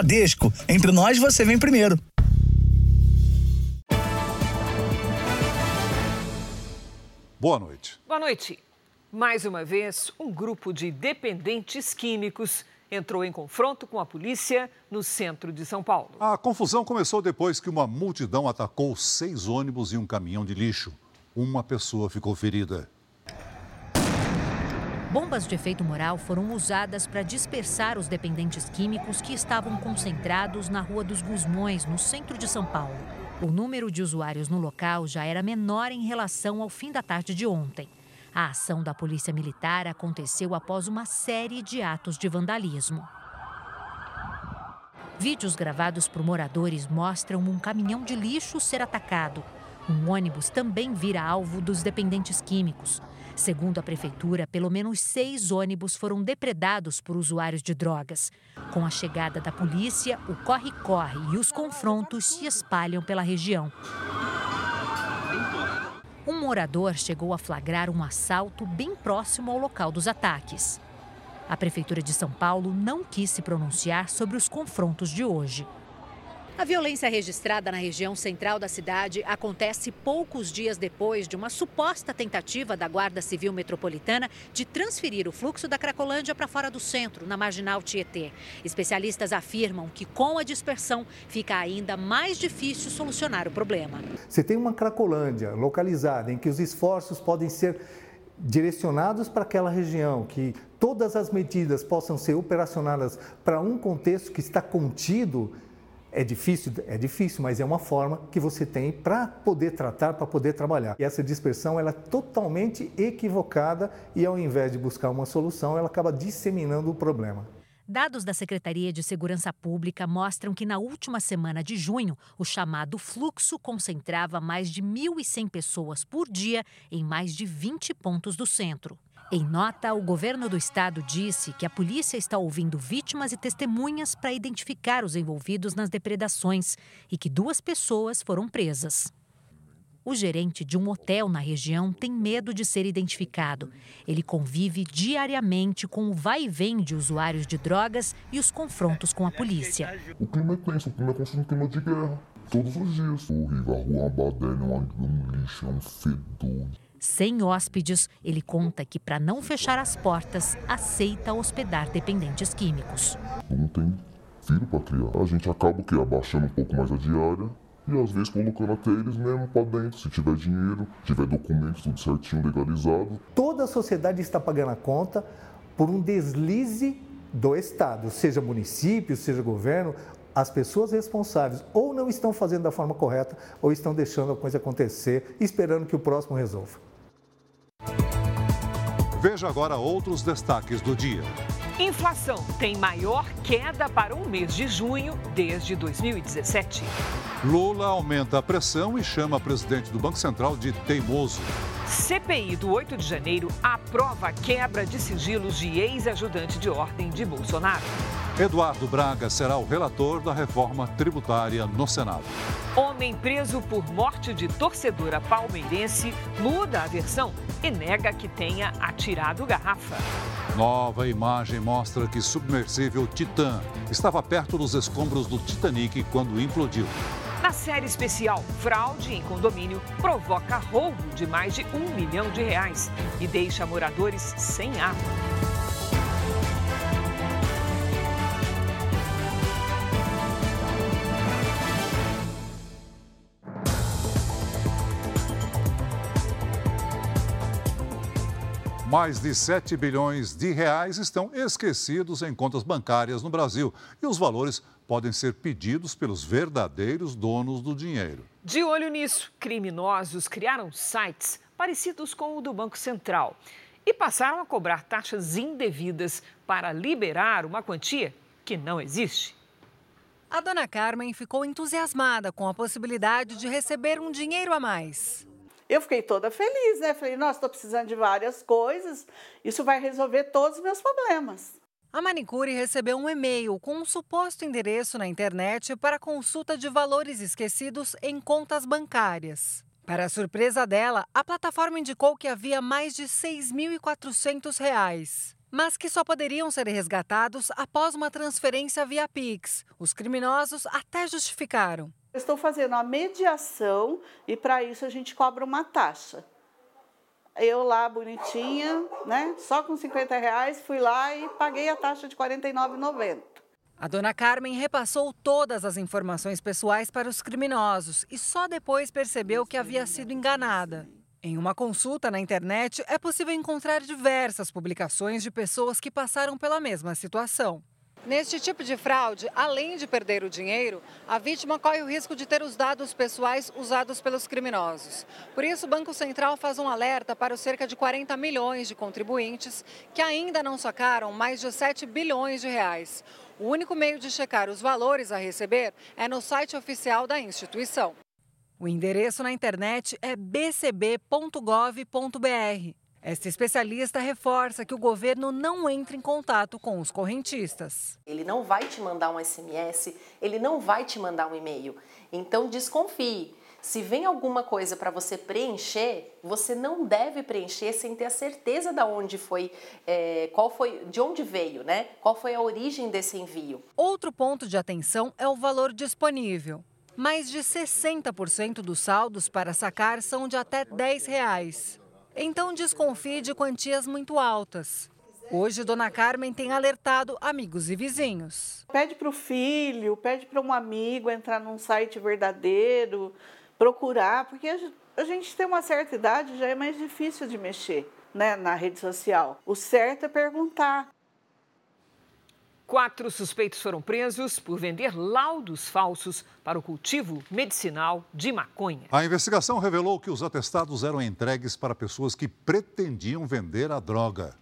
Bradesco. Entre nós, você vem primeiro. Boa noite. Boa noite. Mais uma vez, um grupo de dependentes químicos entrou em confronto com a polícia no centro de São Paulo. A confusão começou depois que uma multidão atacou seis ônibus e um caminhão de lixo. Uma pessoa ficou ferida. Bombas de efeito moral foram usadas para dispersar os dependentes químicos que estavam concentrados na Rua dos Gusmões, no centro de São Paulo. O número de usuários no local já era menor em relação ao fim da tarde de ontem. A ação da Polícia Militar aconteceu após uma série de atos de vandalismo. Vídeos gravados por moradores mostram um caminhão de lixo ser atacado. Um ônibus também vira alvo dos dependentes químicos. Segundo a prefeitura, pelo menos seis ônibus foram depredados por usuários de drogas. Com a chegada da polícia, o corre-corre e os confrontos se espalham pela região. Um morador chegou a flagrar um assalto bem próximo ao local dos ataques. A Prefeitura de São Paulo não quis se pronunciar sobre os confrontos de hoje. A violência registrada na região central da cidade acontece poucos dias depois de uma suposta tentativa da Guarda Civil Metropolitana de transferir o fluxo da Cracolândia para fora do centro, na marginal Tietê. Especialistas afirmam que com a dispersão fica ainda mais difícil solucionar o problema. Você tem uma Cracolândia localizada em que os esforços podem ser direcionados para aquela região, que todas as medidas possam ser operacionadas para um contexto que está contido é difícil, é difícil, mas é uma forma que você tem para poder tratar, para poder trabalhar. E essa dispersão ela é totalmente equivocada e ao invés de buscar uma solução, ela acaba disseminando o problema. Dados da Secretaria de Segurança Pública mostram que na última semana de junho, o chamado fluxo concentrava mais de 1.100 pessoas por dia em mais de 20 pontos do centro. Em nota, o governo do estado disse que a polícia está ouvindo vítimas e testemunhas para identificar os envolvidos nas depredações e que duas pessoas foram presas. O gerente de um hotel na região tem medo de ser identificado. Ele convive diariamente com o vai e vem de usuários de drogas e os confrontos com a polícia. O clima é tenso, o clima é como um clima de guerra. Todos os dias. Horrível, a rua Abadé, é um lixo, é um fedor. Sem hóspedes, ele conta que, para não fechar as portas, aceita hospedar dependentes químicos. Não tem filho para criar. A gente acaba que abaixando um pouco mais a diária e às vezes colocando até eles mesmo para dentro, se tiver dinheiro, tiver documentos tudo certinho, legalizado. Toda a sociedade está pagando a conta por um deslize do Estado, seja município, seja governo, as pessoas responsáveis ou não estão fazendo da forma correta ou estão deixando a coisa acontecer, esperando que o próximo resolva. Veja agora outros destaques do dia. Inflação tem maior queda para o mês de junho desde 2017. Lula aumenta a pressão e chama presidente do Banco Central de teimoso. CPI do 8 de janeiro aprova a quebra de sigilos de ex-ajudante de ordem de Bolsonaro. Eduardo Braga será o relator da reforma tributária no Senado. Homem preso por morte de torcedora palmeirense muda a versão e nega que tenha atirado garrafa. Nova imagem mostra que submersível Titã estava perto dos escombros do Titanic quando implodiu. Na série especial, fraude em condomínio provoca roubo de mais de um milhão de reais e deixa moradores sem água. Mais de 7 bilhões de reais estão esquecidos em contas bancárias no Brasil e os valores podem ser pedidos pelos verdadeiros donos do dinheiro. De olho nisso, criminosos criaram sites parecidos com o do Banco Central e passaram a cobrar taxas indevidas para liberar uma quantia que não existe. A dona Carmen ficou entusiasmada com a possibilidade de receber um dinheiro a mais. Eu fiquei toda feliz, né? Falei, nossa, estou precisando de várias coisas, isso vai resolver todos os meus problemas. A manicure recebeu um e-mail com um suposto endereço na internet para consulta de valores esquecidos em contas bancárias. Para surpresa dela, a plataforma indicou que havia mais de R$ 6.400. mas que só poderiam ser resgatados após uma transferência via Pix. Os criminosos até justificaram. Estou fazendo a mediação e para isso a gente cobra uma taxa. Eu lá, bonitinha, né? Só com 50 reais, fui lá e paguei a taxa de R$ 49,90. A dona Carmen repassou todas as informações pessoais para os criminosos e só depois percebeu que havia sido enganada. Em uma consulta na internet, é possível encontrar diversas publicações de pessoas que passaram pela mesma situação. Neste tipo de fraude, além de perder o dinheiro, a vítima corre o risco de ter os dados pessoais usados pelos criminosos. Por isso, o Banco Central faz um alerta para os cerca de 40 milhões de contribuintes que ainda não sacaram mais de 7 bilhões de reais. O único meio de checar os valores a receber é no site oficial da instituição. O endereço na internet é bcb.gov.br. Esta especialista reforça que o governo não entra em contato com os correntistas. Ele não vai te mandar um SMS, ele não vai te mandar um e-mail. Então desconfie. Se vem alguma coisa para você preencher, você não deve preencher sem ter a certeza de onde foi, é, qual foi, de onde veio, né? Qual foi a origem desse envio. Outro ponto de atenção é o valor disponível. Mais de 60% dos saldos para sacar são de até 10 reais. Então desconfie de quantias muito altas. Hoje, Dona Carmen tem alertado amigos e vizinhos. Pede para o filho, pede para um amigo entrar num site verdadeiro, procurar, porque a gente tem uma certa idade, já é mais difícil de mexer né, na rede social. O certo é perguntar. Quatro suspeitos foram presos por vender laudos falsos para o cultivo medicinal de maconha. A investigação revelou que os atestados eram entregues para pessoas que pretendiam vender a droga.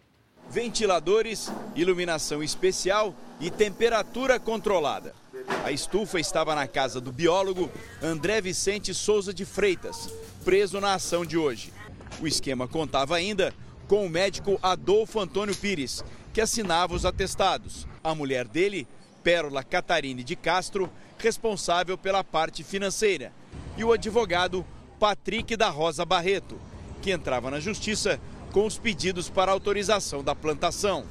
Ventiladores, iluminação especial e temperatura controlada. A estufa estava na casa do biólogo André Vicente Souza de Freitas, preso na ação de hoje. O esquema contava ainda com o médico Adolfo Antônio Pires, que assinava os atestados. A mulher dele, Pérola Catarine de Castro, responsável pela parte financeira. E o advogado Patrick da Rosa Barreto, que entrava na justiça com os pedidos para autorização da plantação.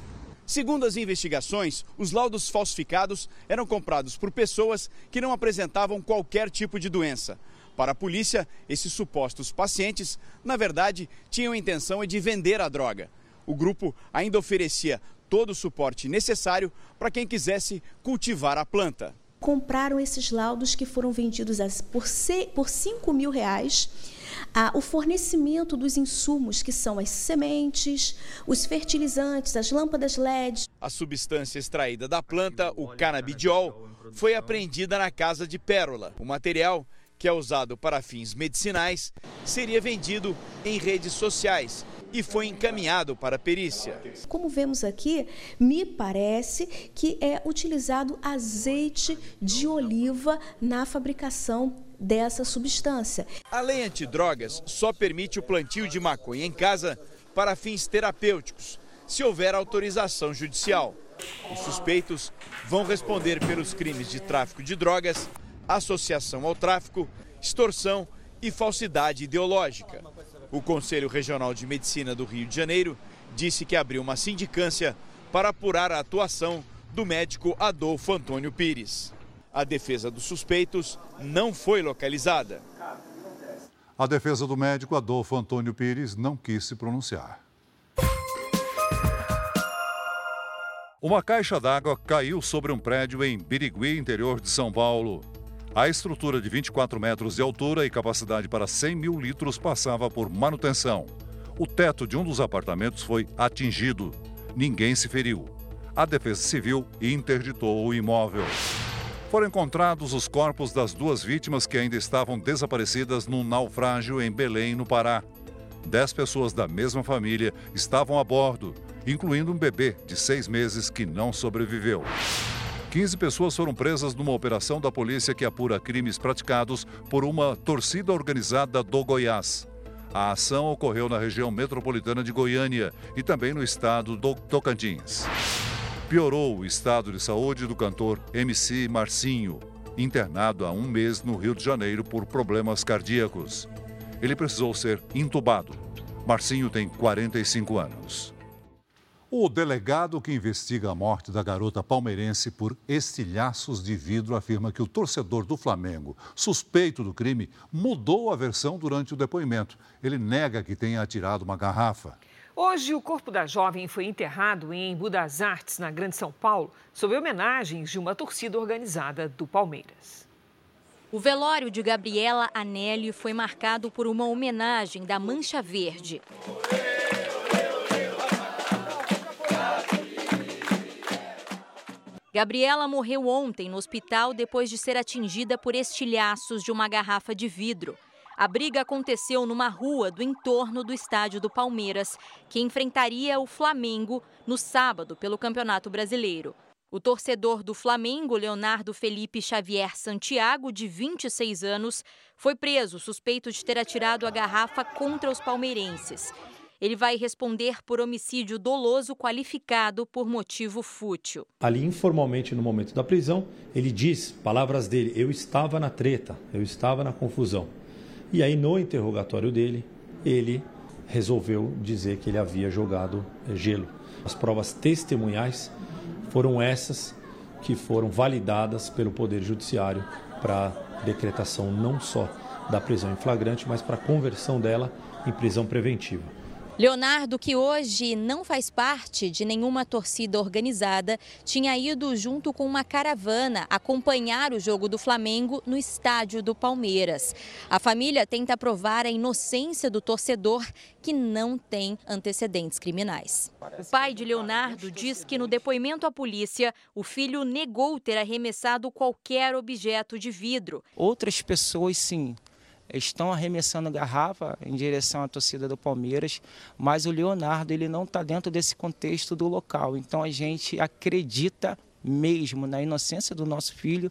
Segundo as investigações, os laudos falsificados eram comprados por pessoas que não apresentavam qualquer tipo de doença. Para a polícia, esses supostos pacientes, na verdade, tinham a intenção de vender a droga. O grupo ainda oferecia todo o suporte necessário para quem quisesse cultivar a planta. Compraram esses laudos que foram vendidos por, por 5 mil reais. Ah, o fornecimento dos insumos, que são as sementes, os fertilizantes, as lâmpadas LED. A substância extraída da planta, o canabidiol, foi apreendida na casa de Pérola. O material, que é usado para fins medicinais, seria vendido em redes sociais e foi encaminhado para a perícia. Como vemos aqui, me parece que é utilizado azeite de oliva na fabricação dessa substância. A lei antidrogas só permite o plantio de maconha em casa para fins terapêuticos, se houver autorização judicial. Os suspeitos vão responder pelos crimes de tráfico de drogas, associação ao tráfico, extorsão e falsidade ideológica. O Conselho Regional de Medicina do Rio de Janeiro disse que abriu uma sindicância para apurar a atuação do médico Adolfo Antônio Pires. A defesa dos suspeitos não foi localizada. A defesa do médico Adolfo Antônio Pires não quis se pronunciar. Uma caixa d'água caiu sobre um prédio em Birigui, interior de São Paulo. A estrutura de 24 metros de altura e capacidade para 100 mil litros passava por manutenção. O teto de um dos apartamentos foi atingido. Ninguém se feriu. A Defesa Civil interditou o imóvel. Foram encontrados os corpos das duas vítimas que ainda estavam desaparecidas num naufrágio em Belém, no Pará. Dez pessoas da mesma família estavam a bordo, incluindo um bebê de seis meses que não sobreviveu. 15 pessoas foram presas numa operação da polícia que apura crimes praticados por uma torcida organizada do Goiás. A ação ocorreu na região metropolitana de Goiânia e também no estado do Tocantins. Piorou o estado de saúde do cantor MC Marcinho, internado há um mês no Rio de Janeiro por problemas cardíacos. Ele precisou ser intubado. Marcinho tem 45 anos. O delegado que investiga a morte da garota palmeirense por estilhaços de vidro afirma que o torcedor do Flamengo, suspeito do crime, mudou a versão durante o depoimento. Ele nega que tenha atirado uma garrafa. Hoje, o corpo da jovem foi enterrado em Embu das Artes, na Grande São Paulo, sob homenagens de uma torcida organizada do Palmeiras. O velório de Gabriela Anelli foi marcado por uma homenagem da Mancha Verde. Gabriela morreu ontem no hospital depois de ser atingida por estilhaços de uma garrafa de vidro. A briga aconteceu numa rua do entorno do estádio do Palmeiras, que enfrentaria o Flamengo no sábado pelo Campeonato Brasileiro. O torcedor do Flamengo, Leonardo Felipe Xavier Santiago, de 26 anos, foi preso suspeito de ter atirado a garrafa contra os palmeirenses. Ele vai responder por homicídio doloso qualificado por motivo fútil. Ali, informalmente, no momento da prisão, ele diz, palavras dele, eu estava na treta, eu estava na confusão. E aí, no interrogatório dele, ele resolveu dizer que ele havia jogado eh, gelo. As provas testemunhais foram essas que foram validadas pelo Poder Judiciário para decretação não só da prisão em flagrante, mas para conversão dela em prisão preventiva. Leonardo, que hoje não faz parte de nenhuma torcida organizada, tinha ido junto com uma caravana acompanhar o jogo do Flamengo no estádio do Palmeiras. A família tenta provar a inocência do torcedor que não tem antecedentes criminais. O pai de Leonardo diz que no depoimento à polícia, o filho negou ter arremessado qualquer objeto de vidro. Outras pessoas, sim, estão arremessando garrafa em direção à torcida do Palmeiras, mas o Leonardo ele não está dentro desse contexto do local. Então a gente acredita mesmo na inocência do nosso filho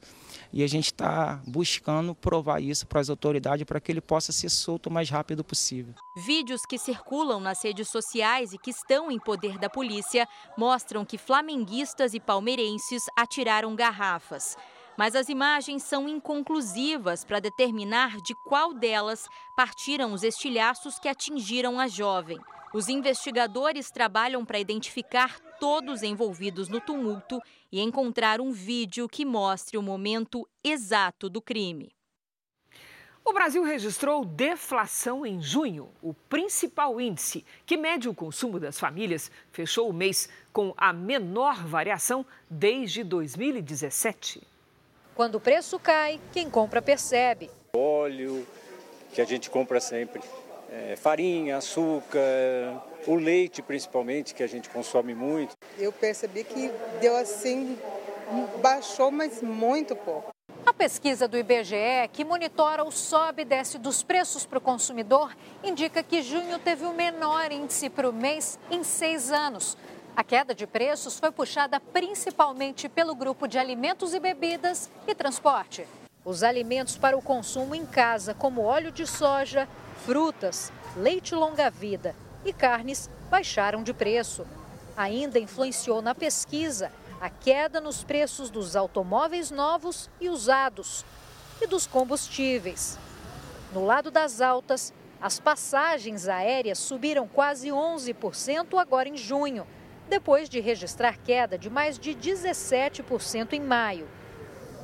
e a gente está buscando provar isso para as autoridades para que ele possa ser solto o mais rápido possível. Vídeos que circulam nas redes sociais e que estão em poder da polícia mostram que flamenguistas e palmeirenses atiraram garrafas mas as imagens são inconclusivas para determinar de qual delas partiram os estilhaços que atingiram a jovem. Os investigadores trabalham para identificar todos envolvidos no tumulto e encontrar um vídeo que mostre o momento exato do crime. O Brasil registrou deflação em junho. O principal índice que mede o consumo das famílias fechou o mês com a menor variação desde 2017. Quando o preço cai, quem compra percebe. Óleo, que a gente compra sempre, é, farinha, açúcar, o leite principalmente, que a gente consome muito. Eu percebi que deu assim, baixou, mas muito pouco. A pesquisa do IBGE, que monitora o sobe e desce dos preços para o consumidor, indica que junho teve o menor índice para o mês em seis anos. A queda de preços foi puxada principalmente pelo grupo de alimentos e bebidas e transporte. Os alimentos para o consumo em casa, como óleo de soja, frutas, leite longa-vida e carnes, baixaram de preço. Ainda influenciou na pesquisa a queda nos preços dos automóveis novos e usados e dos combustíveis. No lado das altas, as passagens aéreas subiram quase 11% agora em junho depois de registrar queda de mais de 17% em maio.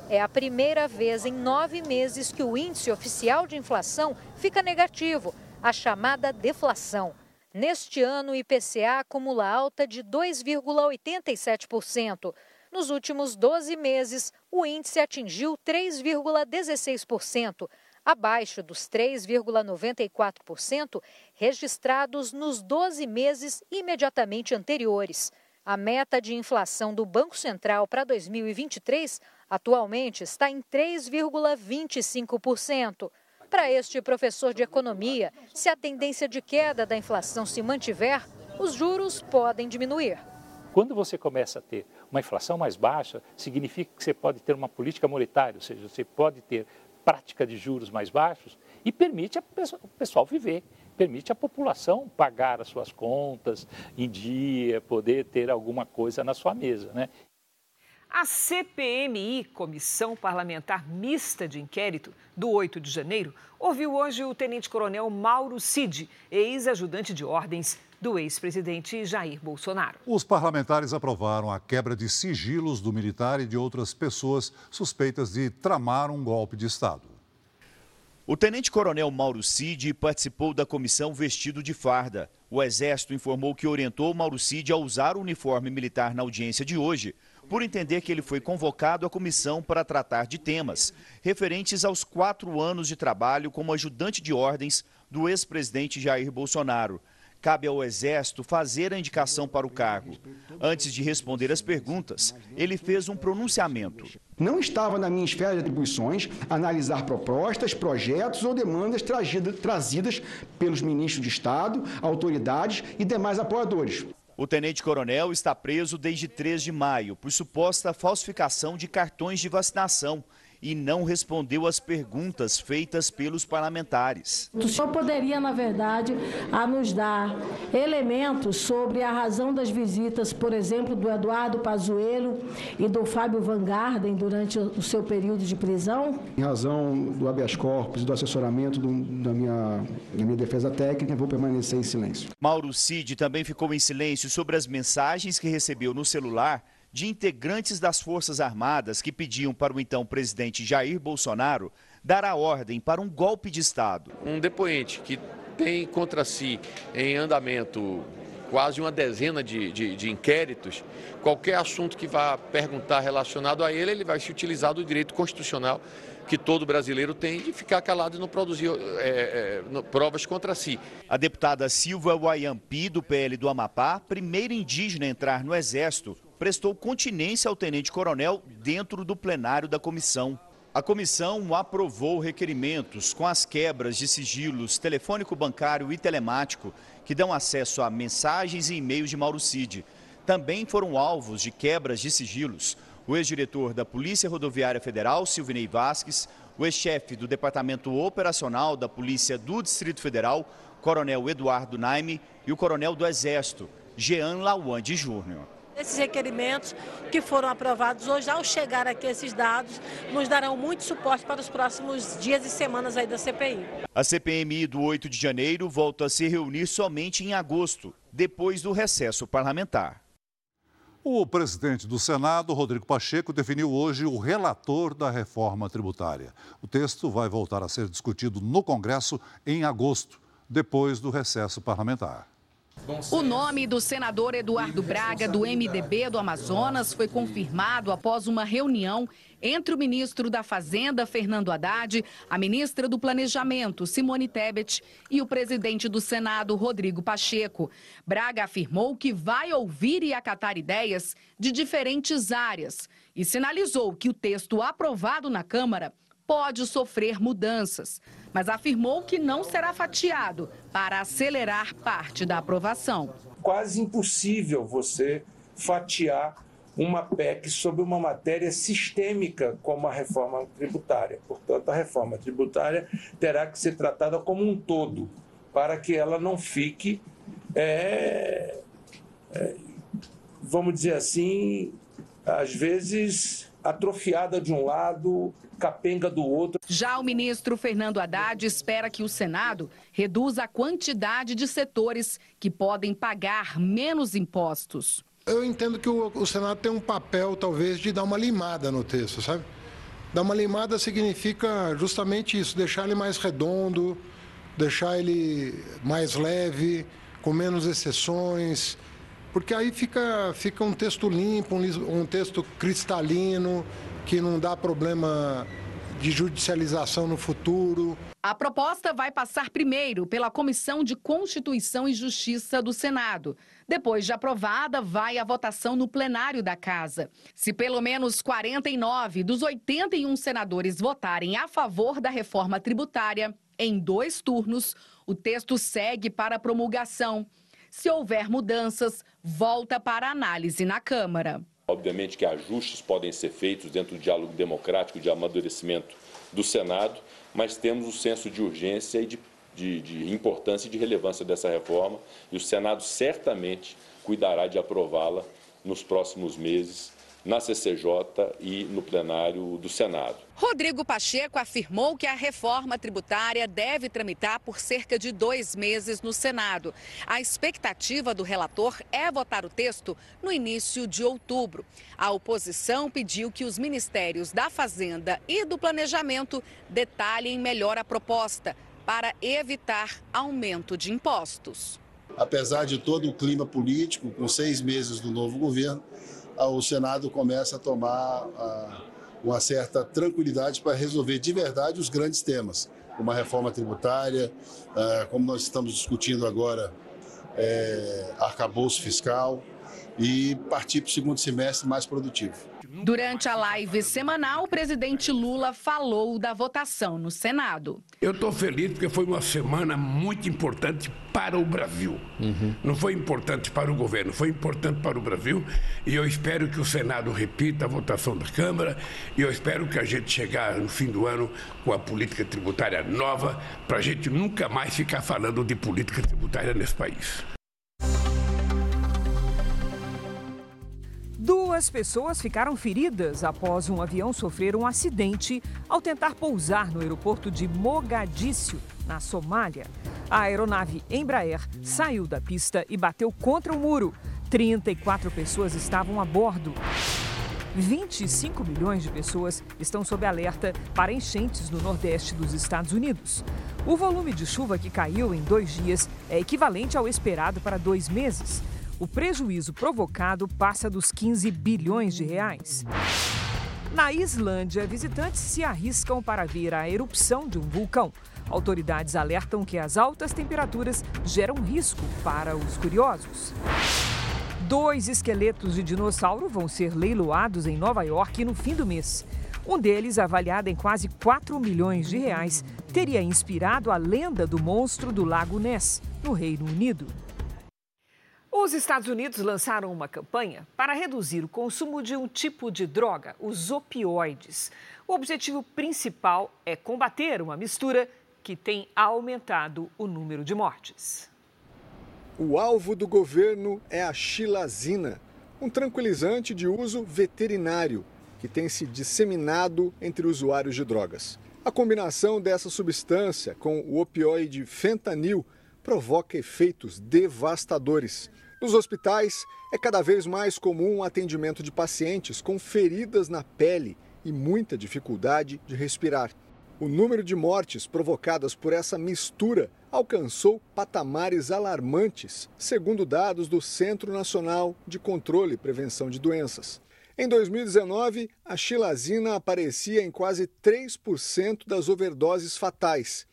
É a primeira vez em nove meses que o índice oficial de inflação fica negativo, a chamada deflação. Neste ano, o IPCA acumula alta de 2,87%. Nos últimos 12 meses, o índice atingiu 3,16%, abaixo dos 3,94% registrados nos 12 meses imediatamente anteriores. A meta de inflação do Banco Central para 2023 atualmente está em 3,25%. Para este professor de economia, se a tendência de queda da inflação se mantiver, os juros podem diminuir. Quando você começa a ter uma inflação mais baixa, significa que você pode ter uma política monetária, ou seja, você pode ter prática de juros mais baixos e permite o pessoal viver, permite a população pagar as suas contas em dia, poder ter alguma coisa na sua mesa. Né? A CPMI, Comissão Parlamentar Mista de Inquérito, do 8 de janeiro, ouviu hoje o tenente-coronel Mauro Cid, ex-ajudante de ordens do ex-presidente Jair Bolsonaro. Os parlamentares aprovaram a quebra de sigilos do militar e de outras pessoas suspeitas de tramar um golpe de Estado. O tenente-coronel Mauro Cid participou da comissão vestido de farda. O Exército informou que orientou Mauro Cid a usar o uniforme militar na audiência de hoje, por entender que ele foi convocado à comissão para tratar de temas referentes aos quatro anos de trabalho como ajudante de ordens do ex-presidente Jair Bolsonaro cabe ao Exército fazer a indicação para o cargo. Antes de responder as perguntas, ele fez um pronunciamento. Não estava na minha esfera de atribuições analisar propostas, projetos ou demandas trazidas pelos ministros de Estado, autoridades e demais apoiadores. O tenente-coronel está preso desde 3 de maio por suposta falsificação de cartões de vacinação e não respondeu às perguntas feitas pelos parlamentares. O senhor poderia, na verdade, a nos dar elementos sobre a razão das visitas, por exemplo, do Eduardo Pazuello e do Fábio Van Garden durante o seu período de prisão? Em razão do habeas corpus e do assessoramento do, da, minha, da minha defesa técnica, vou permanecer em silêncio. Mauro Cid também ficou em silêncio sobre as mensagens que recebeu no celular de integrantes das Forças Armadas que pediam para o então presidente Jair Bolsonaro dar a ordem para um golpe de Estado. Um depoente que tem contra si em andamento quase uma dezena de, de, de, inquéritos, qualquer assunto que vá perguntar relacionado a ele, ele vai se utilizar do direito constitucional que todo brasileiro tem de ficar calado e não produzir é, é, provas contra si. A deputada Silva Wayampi, do PL do Amapá, primeira indígena a entrar no Exército, prestou continência ao tenente-coronel dentro do plenário da comissão. A comissão aprovou requerimentos com as quebras de sigilos telefônico, bancário e telemático que dão acesso a mensagens e e-mails de Mauro Cid. Também foram alvos de quebras de sigilos o ex-diretor da Polícia Rodoviária Federal, Silvinei Vasques, o ex-chefe do Departamento Operacional da Polícia do Distrito Federal, Coronel Eduardo Naime, e o Coronel do Exército, Jean Lawande Júnior. Esses requerimentos que foram aprovados hoje, ao chegar aqui esses dados, nos darão muito suporte para os próximos dias e semanas aí da CPI. A CPMI do 8 de janeiro volta a se reunir somente em agosto, depois do recesso parlamentar. O presidente do Senado, Rodrigo Pacheco, definiu hoje o relator da reforma tributária. O texto vai voltar a ser discutido no Congresso em agosto, depois do recesso parlamentar. O nome do senador Eduardo Braga, do MDB do Amazonas, foi confirmado após uma reunião entre o ministro da Fazenda, Fernando Haddad, a ministra do Planejamento, Simone Tebet, e o presidente do Senado, Rodrigo Pacheco. Braga afirmou que vai ouvir e acatar ideias de diferentes áreas e sinalizou que o texto aprovado na Câmara pode sofrer mudanças, mas afirmou que não será fatiado para acelerar parte da aprovação. Quase impossível você fatiar uma PEC sobre uma matéria sistêmica como a reforma tributária. Portanto, a reforma tributária terá que ser tratada como um todo, para que ela não fique, é, é, vamos dizer assim, às vezes atrofiada de um lado, capenga do outro. Já o ministro Fernando Haddad espera que o Senado reduza a quantidade de setores que podem pagar menos impostos. Eu entendo que o, o Senado tem um papel, talvez, de dar uma limada no texto, sabe? Dar uma limada significa justamente isso, deixar ele mais redondo, deixar ele mais leve, com menos exceções, porque aí fica, fica um texto limpo, um, um texto cristalino, que não dá problema de judicialização no futuro. A proposta vai passar primeiro pela Comissão de Constituição e Justiça do Senado. Depois de aprovada, vai à votação no plenário da Casa. Se pelo menos 49 dos 81 senadores votarem a favor da reforma tributária, em dois turnos, o texto segue para promulgação. Se houver mudanças, volta para análise na Câmara. Obviamente que ajustes podem ser feitos dentro do diálogo democrático de amadurecimento do Senado, mas temos o senso de urgência e de, de, de importância e de relevância dessa reforma e o Senado certamente cuidará de aprová-la nos próximos meses na CCJ e no plenário do Senado. Rodrigo Pacheco afirmou que a reforma tributária deve tramitar por cerca de dois meses no Senado. A expectativa do relator é votar o texto no início de outubro. A oposição pediu que os ministérios da Fazenda e do Planejamento detalhem melhor a proposta para evitar aumento de impostos. Apesar de todo o clima político, com seis meses do novo governo, o Senado começa a tomar uma certa tranquilidade para resolver de verdade os grandes temas, como a reforma tributária, como nós estamos discutindo agora, é, arcabouço fiscal e partir para o segundo semestre mais produtivo. Durante a live semanal, o presidente Lula falou da votação no Senado. Eu estou feliz porque foi uma semana muito importante para o Brasil. Uhum. Não foi importante para o governo, foi importante para o Brasil. E eu espero que o Senado repita a votação da Câmara. E eu espero que a gente chegar no fim do ano com a política tributária nova, para a gente nunca mais ficar falando de política tributária nesse país. Duas pessoas ficaram feridas após um avião sofrer um acidente ao tentar pousar no aeroporto de Mogadíscio, na Somália. A aeronave Embraer saiu da pista e bateu contra o muro. 34 pessoas estavam a bordo. 25 milhões de pessoas estão sob alerta para enchentes no nordeste dos Estados Unidos. O volume de chuva que caiu em dois dias é equivalente ao esperado para dois meses o prejuízo provocado passa dos 15 bilhões de reais. Na Islândia, visitantes se arriscam para ver a erupção de um vulcão. Autoridades alertam que as altas temperaturas geram risco para os curiosos. Dois esqueletos de dinossauro vão ser leiloados em Nova York no fim do mês. Um deles, avaliado em quase 4 milhões de reais, teria inspirado a lenda do monstro do Lago Ness, no Reino Unido. Os Estados Unidos lançaram uma campanha para reduzir o consumo de um tipo de droga, os opioides. O objetivo principal é combater uma mistura que tem aumentado o número de mortes. O alvo do governo é a xilazina, um tranquilizante de uso veterinário que tem se disseminado entre usuários de drogas. A combinação dessa substância com o opioide fentanil provoca efeitos devastadores. Nos hospitais, é cada vez mais comum o atendimento de pacientes com feridas na pele e muita dificuldade de respirar. O número de mortes provocadas por essa mistura alcançou patamares alarmantes, segundo dados do Centro Nacional de Controle e Prevenção de Doenças. Em 2019, a xilazina aparecia em quase 3% das overdoses fatais.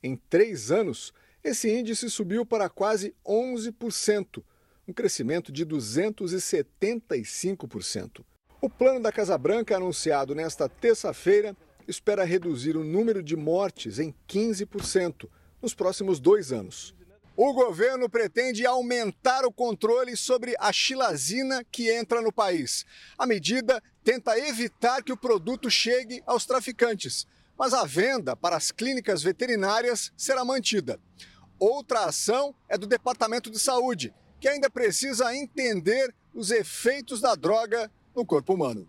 Em três anos, esse índice subiu para quase 11%, um crescimento de 275%. O plano da Casa Branca, anunciado nesta terça-feira, espera reduzir o número de mortes em 15% nos próximos dois anos. O governo pretende aumentar o controle sobre a xilazina que entra no país. A medida tenta evitar que o produto chegue aos traficantes, mas a venda para as clínicas veterinárias será mantida. Outra ação é do Departamento de Saúde, que ainda precisa entender os efeitos da droga no corpo humano.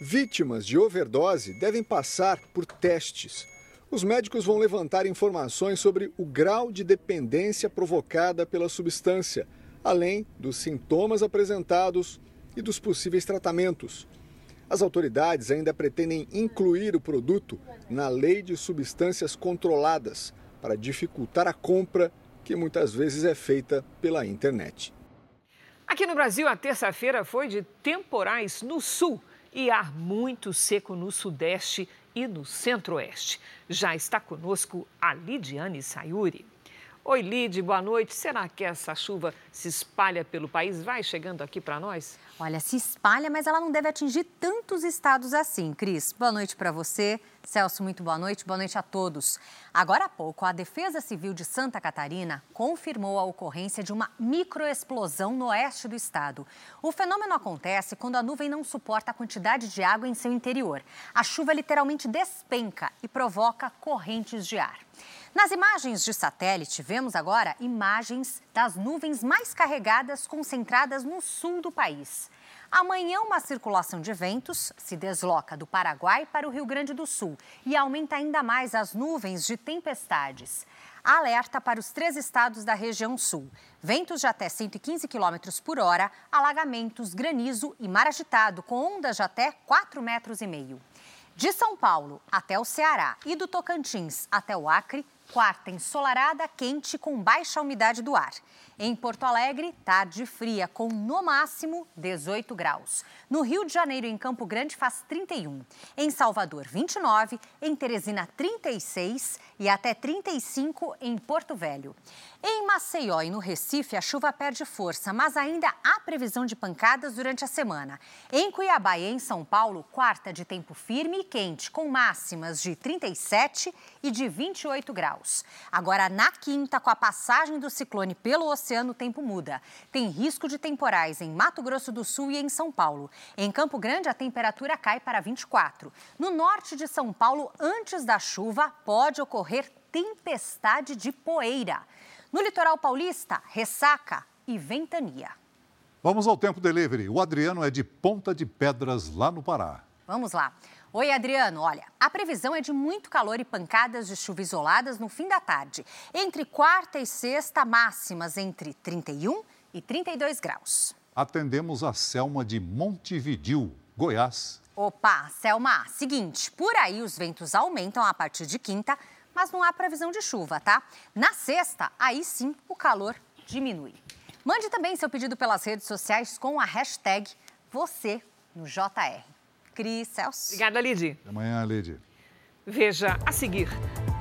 Vítimas de overdose devem passar por testes. Os médicos vão levantar informações sobre o grau de dependência provocada pela substância, além dos sintomas apresentados e dos possíveis tratamentos. As autoridades ainda pretendem incluir o produto na lei de substâncias controladas para dificultar a compra que muitas vezes é feita pela internet. Aqui no Brasil, a terça-feira foi de temporais no sul e ar muito seco no sudeste e no centro-oeste. Já está conosco a Lidiane Sayuri. Oi, Lid, boa noite. Será que essa chuva se espalha pelo país? Vai chegando aqui para nós? Olha, se espalha, mas ela não deve atingir tantos estados assim. Cris, boa noite para você. Celso, muito boa noite. Boa noite a todos. Agora há pouco, a Defesa Civil de Santa Catarina confirmou a ocorrência de uma microexplosão no oeste do estado. O fenômeno acontece quando a nuvem não suporta a quantidade de água em seu interior. A chuva literalmente despenca e provoca correntes de ar. Nas imagens de satélite, vemos agora imagens das nuvens mais carregadas concentradas no sul do país. Amanhã, uma circulação de ventos se desloca do Paraguai para o Rio Grande do Sul e aumenta ainda mais as nuvens de tempestades. Alerta para os três estados da região sul. Ventos de até 115 km por hora, alagamentos, granizo e mar agitado, com ondas de até 4,5 metros. De São Paulo até o Ceará e do Tocantins até o Acre, quarta ensolarada, quente com baixa umidade do ar. Em Porto Alegre, tarde fria, com no máximo 18 graus. No Rio de Janeiro, em Campo Grande, faz 31. Em Salvador, 29. Em Teresina, 36. E até 35 em Porto Velho. Em Maceió e no Recife, a chuva perde força, mas ainda há previsão de pancadas durante a semana. Em Cuiabá e em São Paulo, quarta de tempo firme e quente, com máximas de 37 e de 28 graus. Agora, na quinta, com a passagem do ciclone pelo oceano, oceano, o tempo muda. Tem risco de temporais em Mato Grosso do Sul e em São Paulo. Em Campo Grande, a temperatura cai para 24. No norte de São Paulo, antes da chuva, pode ocorrer tempestade de poeira. No litoral paulista, ressaca e ventania. Vamos ao tempo delivery. O Adriano é de Ponta de Pedras, lá no Pará. Vamos lá. Oi, Adriano. Olha, a previsão é de muito calor e pancadas de chuva isoladas no fim da tarde. Entre quarta e sexta, máximas entre 31 e 32 graus. Atendemos a Selma de Montevidil, Goiás. Opa, Selma, seguinte, por aí os ventos aumentam a partir de quinta, mas não há previsão de chuva, tá? Na sexta, aí sim o calor diminui. Mande também seu pedido pelas redes sociais com a hashtag você no JR. Cris, Celso. Obrigada, Lid. Até amanhã, Lid. Veja a seguir.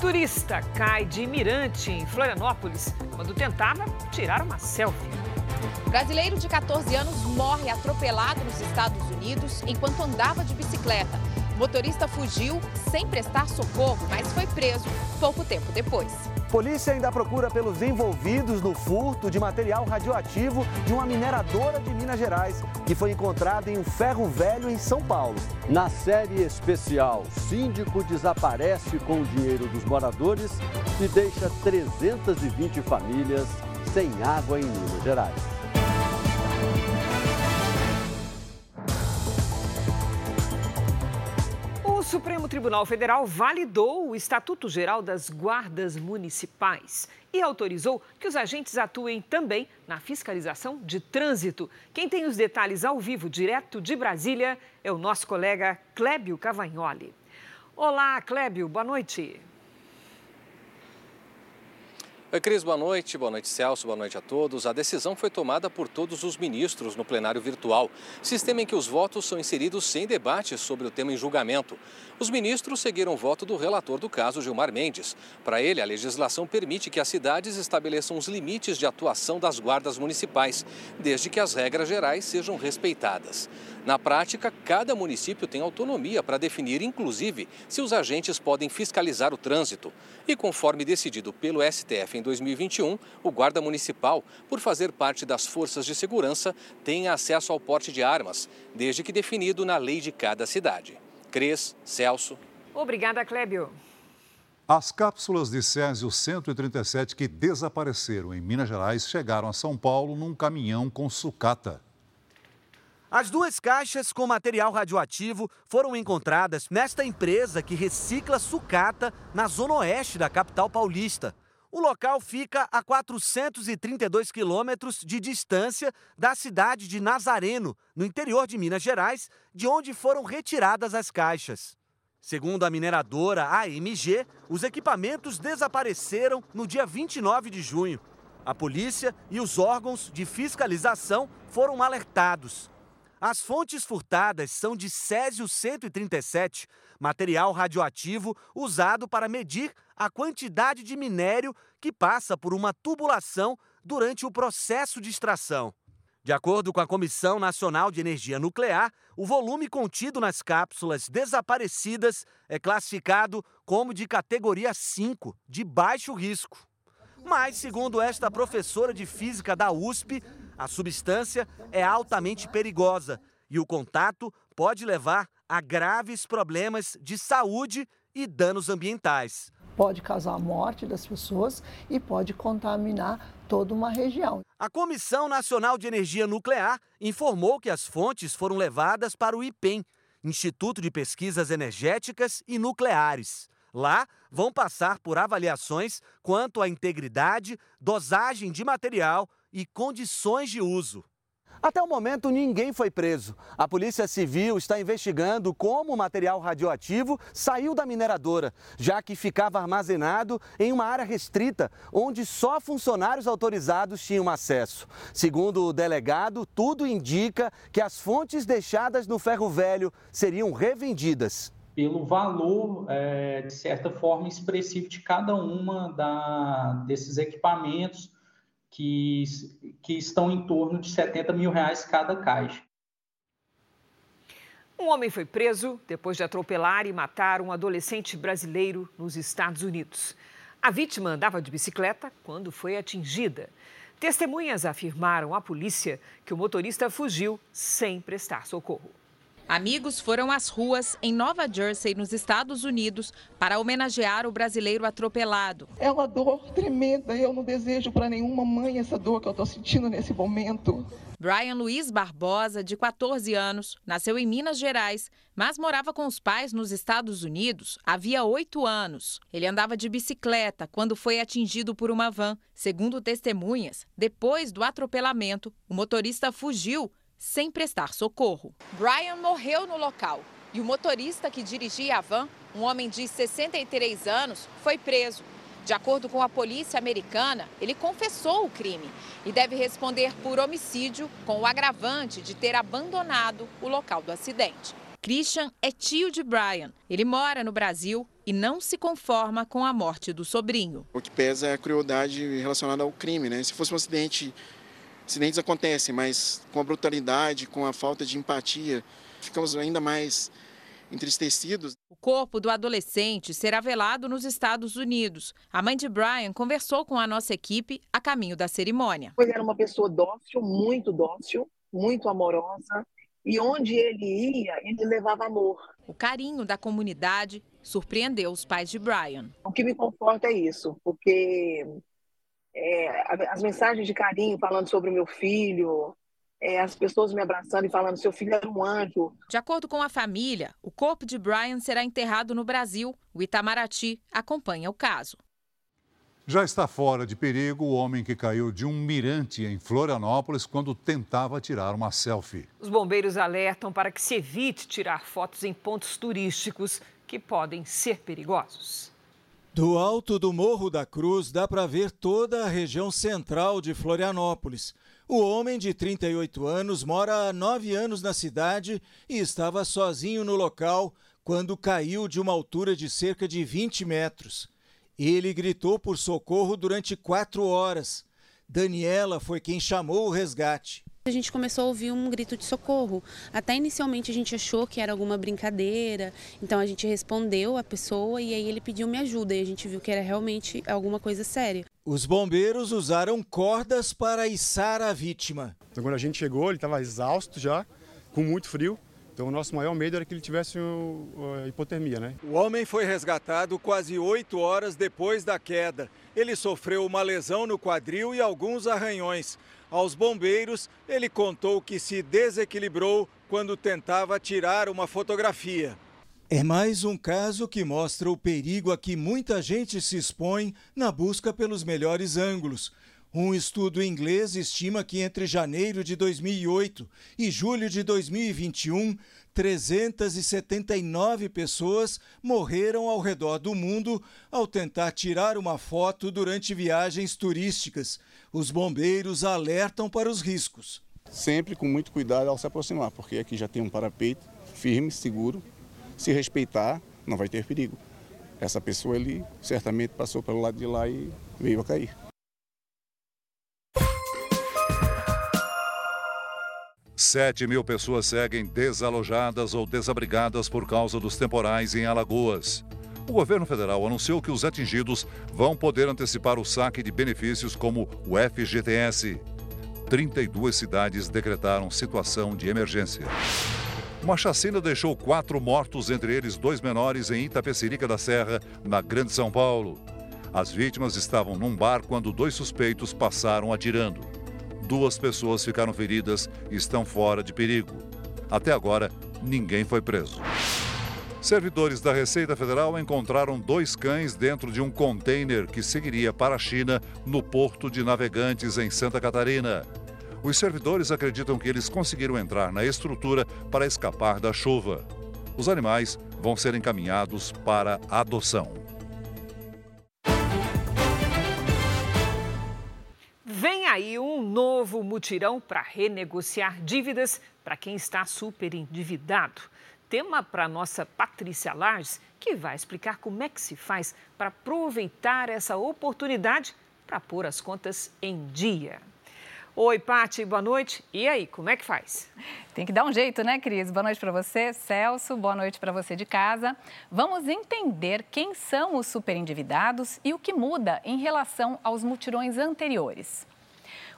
Turista cai de mirante em Florianópolis quando tentava tirar uma selfie. Brasileiro de 14 anos morre atropelado nos Estados Unidos enquanto andava de bicicleta. O motorista fugiu sem prestar socorro, mas foi preso pouco tempo depois. Polícia ainda procura pelos envolvidos no furto de material radioativo de uma mineradora de Minas Gerais, que foi encontrada em um ferro velho em São Paulo. Na série especial, síndico desaparece com o dinheiro dos moradores e deixa 320 famílias sem água em Minas Gerais. Supremo Tribunal Federal validou o Estatuto Geral das Guardas Municipais e autorizou que os agentes atuem também na fiscalização de trânsito. Quem tem os detalhes ao vivo, direto de Brasília, é o nosso colega Clébio Cavagnoli. Olá, Clébio, boa noite. Cris, boa noite. Boa noite, Celso. Boa noite a todos. A decisão foi tomada por todos os ministros no plenário virtual, sistema em que os votos são inseridos sem debate sobre o tema em julgamento. Os ministros seguiram o voto do relator do caso, Gilmar Mendes. Para ele, a legislação permite que as cidades estabeleçam os limites de atuação das guardas municipais, desde que as regras gerais sejam respeitadas. Na prática, cada município tem autonomia para definir, inclusive, se os agentes podem fiscalizar o trânsito. E conforme decidido pelo STF em 2021, o guarda municipal, por fazer parte das forças de segurança, tem acesso ao porte de armas, desde que definido na lei de cada cidade. Cris, Celso. Obrigada, Clébio. As cápsulas de Césio 137 que desapareceram em Minas Gerais chegaram a São Paulo num caminhão com sucata. As duas caixas com material radioativo foram encontradas nesta empresa que recicla sucata na zona oeste da capital paulista. O local fica a 432 quilômetros de distância da cidade de Nazareno, no interior de Minas Gerais, de onde foram retiradas as caixas. Segundo a mineradora AMG, os equipamentos desapareceram no dia 29 de junho. A polícia e os órgãos de fiscalização foram alertados. As fontes furtadas são de Césio 137, material radioativo usado para medir a quantidade de minério que passa por uma tubulação durante o processo de extração. De acordo com a Comissão Nacional de Energia Nuclear, o volume contido nas cápsulas desaparecidas é classificado como de categoria 5, de baixo risco. Mas, segundo esta professora de física da USP, a substância é altamente perigosa e o contato pode levar a graves problemas de saúde e danos ambientais. pode causar a morte das pessoas e pode contaminar toda uma região. A Comissão Nacional de Energia Nuclear informou que as fontes foram levadas para o IPEM, Instituto de Pesquisas Energéticas e Nucleares. Lá vão passar por avaliações quanto à integridade, dosagem de material e condições de uso. Até o momento, ninguém foi preso. A Polícia Civil está investigando como o material radioativo saiu da mineradora, já que ficava armazenado em uma área restrita, onde só funcionários autorizados tinham acesso. Segundo o delegado, tudo indica que as fontes deixadas no ferro velho seriam revendidas pelo valor, é, de certa forma, expressivo de cada uma da, desses equipamentos que, que estão em torno de 70 mil reais cada caixa. Um homem foi preso depois de atropelar e matar um adolescente brasileiro nos Estados Unidos. A vítima andava de bicicleta quando foi atingida. Testemunhas afirmaram à polícia que o motorista fugiu sem prestar socorro. Amigos foram às ruas em Nova Jersey, nos Estados Unidos, para homenagear o brasileiro atropelado. É uma dor tremenda. Eu não desejo para nenhuma mãe essa dor que eu estou sentindo nesse momento. Brian Luiz Barbosa, de 14 anos, nasceu em Minas Gerais, mas morava com os pais nos Estados Unidos havia oito anos. Ele andava de bicicleta quando foi atingido por uma van. Segundo testemunhas, depois do atropelamento, o motorista fugiu sem prestar socorro. Brian morreu no local e o motorista que dirigia a van, um homem de 63 anos, foi preso. De acordo com a polícia americana, ele confessou o crime e deve responder por homicídio com o agravante de ter abandonado o local do acidente. Christian é tio de Brian. Ele mora no Brasil e não se conforma com a morte do sobrinho. O que pesa é a crueldade relacionada ao crime, né? Se fosse um acidente Acidentes acontecem, mas com a brutalidade, com a falta de empatia, ficamos ainda mais entristecidos. O corpo do adolescente será velado nos Estados Unidos. A mãe de Brian conversou com a nossa equipe a caminho da cerimônia. Ele era uma pessoa dócil, muito dócil, muito amorosa. E onde ele ia, ele levava amor. O carinho da comunidade surpreendeu os pais de Brian. O que me conforta é isso, porque é, as mensagens de carinho falando sobre o meu filho, é, as pessoas me abraçando e falando seu filho era um anjo. De acordo com a família, o corpo de Brian será enterrado no Brasil. O Itamaraty acompanha o caso. Já está fora de perigo o homem que caiu de um mirante em Florianópolis quando tentava tirar uma selfie. Os bombeiros alertam para que se evite tirar fotos em pontos turísticos que podem ser perigosos. Do alto do Morro da Cruz dá para ver toda a região central de Florianópolis. O homem de 38 anos mora há nove anos na cidade e estava sozinho no local quando caiu de uma altura de cerca de 20 metros. Ele gritou por socorro durante quatro horas. Daniela foi quem chamou o resgate. A gente começou a ouvir um grito de socorro. Até inicialmente a gente achou que era alguma brincadeira, então a gente respondeu a pessoa e aí ele pediu minha ajuda e a gente viu que era realmente alguma coisa séria. Os bombeiros usaram cordas para içar a vítima. Então, quando a gente chegou, ele estava exausto já, com muito frio. Então, o nosso maior medo era que ele tivesse hipotermia, né? O homem foi resgatado quase oito horas depois da queda. Ele sofreu uma lesão no quadril e alguns arranhões. Aos bombeiros, ele contou que se desequilibrou quando tentava tirar uma fotografia. É mais um caso que mostra o perigo a que muita gente se expõe na busca pelos melhores ângulos. Um estudo inglês estima que entre janeiro de 2008 e julho de 2021, 379 pessoas morreram ao redor do mundo ao tentar tirar uma foto durante viagens turísticas. Os bombeiros alertam para os riscos. Sempre com muito cuidado ao se aproximar, porque aqui já tem um parapeito firme, seguro. Se respeitar, não vai ter perigo. Essa pessoa ali certamente passou pelo lado de lá e veio a cair. Sete mil pessoas seguem desalojadas ou desabrigadas por causa dos temporais em Alagoas. O governo federal anunciou que os atingidos vão poder antecipar o saque de benefícios como o FGTS. 32 cidades decretaram situação de emergência. Uma chacina deixou quatro mortos, entre eles dois menores, em Itapecerica da Serra, na Grande São Paulo. As vítimas estavam num bar quando dois suspeitos passaram atirando. Duas pessoas ficaram feridas e estão fora de perigo. Até agora, ninguém foi preso. Servidores da Receita Federal encontraram dois cães dentro de um container que seguiria para a China no porto de Navegantes, em Santa Catarina. Os servidores acreditam que eles conseguiram entrar na estrutura para escapar da chuva. Os animais vão ser encaminhados para adoção. Vem aí um novo mutirão para renegociar dívidas para quem está super endividado tema para a nossa Patrícia Lages, que vai explicar como é que se faz para aproveitar essa oportunidade para pôr as contas em dia. Oi, Pati, boa noite. E aí, como é que faz? Tem que dar um jeito, né, Cris? Boa noite para você, Celso. Boa noite para você de casa. Vamos entender quem são os superendividados e o que muda em relação aos mutirões anteriores.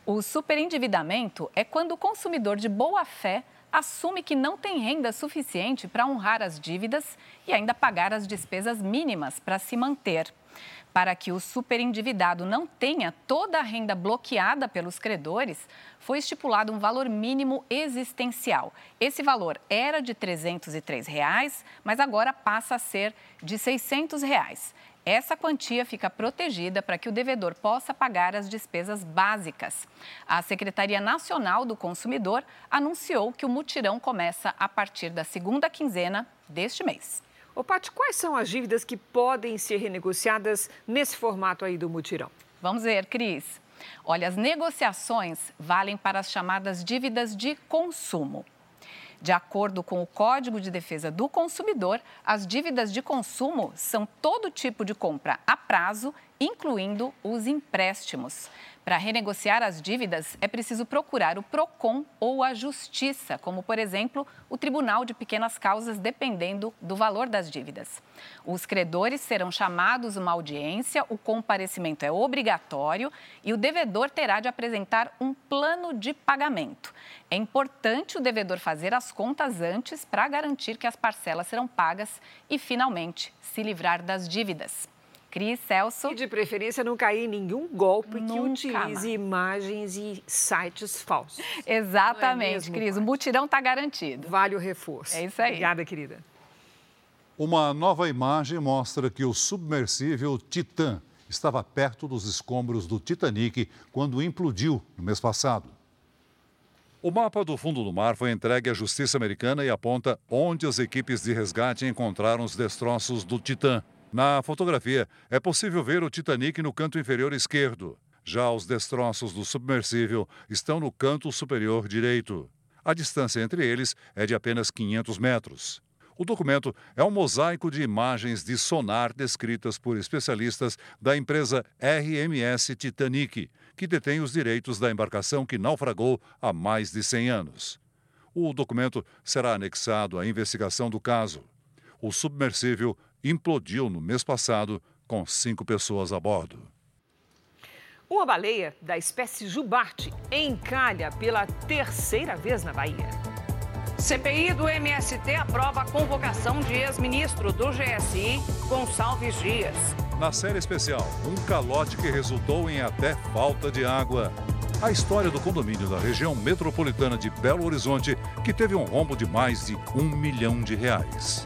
O superendividamento é quando o consumidor de boa fé assume que não tem renda suficiente para honrar as dívidas e ainda pagar as despesas mínimas para se manter. Para que o superendividado não tenha toda a renda bloqueada pelos credores, foi estipulado um valor mínimo existencial. Esse valor era de 303 reais, mas agora passa a ser de 600 reais. Essa quantia fica protegida para que o devedor possa pagar as despesas básicas. A Secretaria Nacional do Consumidor anunciou que o mutirão começa a partir da segunda quinzena deste mês. Ô, Paty, quais são as dívidas que podem ser renegociadas nesse formato aí do mutirão? Vamos ver, Cris. Olha, as negociações valem para as chamadas dívidas de consumo. De acordo com o Código de Defesa do Consumidor, as dívidas de consumo são todo tipo de compra a prazo, incluindo os empréstimos. Para renegociar as dívidas, é preciso procurar o PROCON ou a Justiça, como, por exemplo, o Tribunal de Pequenas Causas, dependendo do valor das dívidas. Os credores serão chamados uma audiência, o comparecimento é obrigatório e o devedor terá de apresentar um plano de pagamento. É importante o devedor fazer as contas antes para garantir que as parcelas serão pagas e, finalmente, se livrar das dívidas. Cris, Celso. E de preferência não cair em nenhum golpe Nunca que utilize mais. imagens e sites falsos. Exatamente, é mesmo, Cris. O mutirão está garantido. Vale o reforço. É isso aí. Obrigada, querida. Uma nova imagem mostra que o submersível Titan estava perto dos escombros do Titanic quando implodiu no mês passado. O mapa do fundo do mar foi entregue à Justiça Americana e aponta onde as equipes de resgate encontraram os destroços do Titã. Na fotografia, é possível ver o Titanic no canto inferior esquerdo. Já os destroços do submersível estão no canto superior direito. A distância entre eles é de apenas 500 metros. O documento é um mosaico de imagens de sonar descritas por especialistas da empresa RMS Titanic, que detém os direitos da embarcação que naufragou há mais de 100 anos. O documento será anexado à investigação do caso. O submersível implodiu no mês passado com cinco pessoas a bordo. Uma baleia da espécie jubarte encalha pela terceira vez na Bahia. CPI do MST aprova a convocação de ex-ministro do GSI, Gonçalves Dias. Na série especial, um calote que resultou em até falta de água. A história do condomínio da região metropolitana de Belo Horizonte, que teve um rombo de mais de um milhão de reais.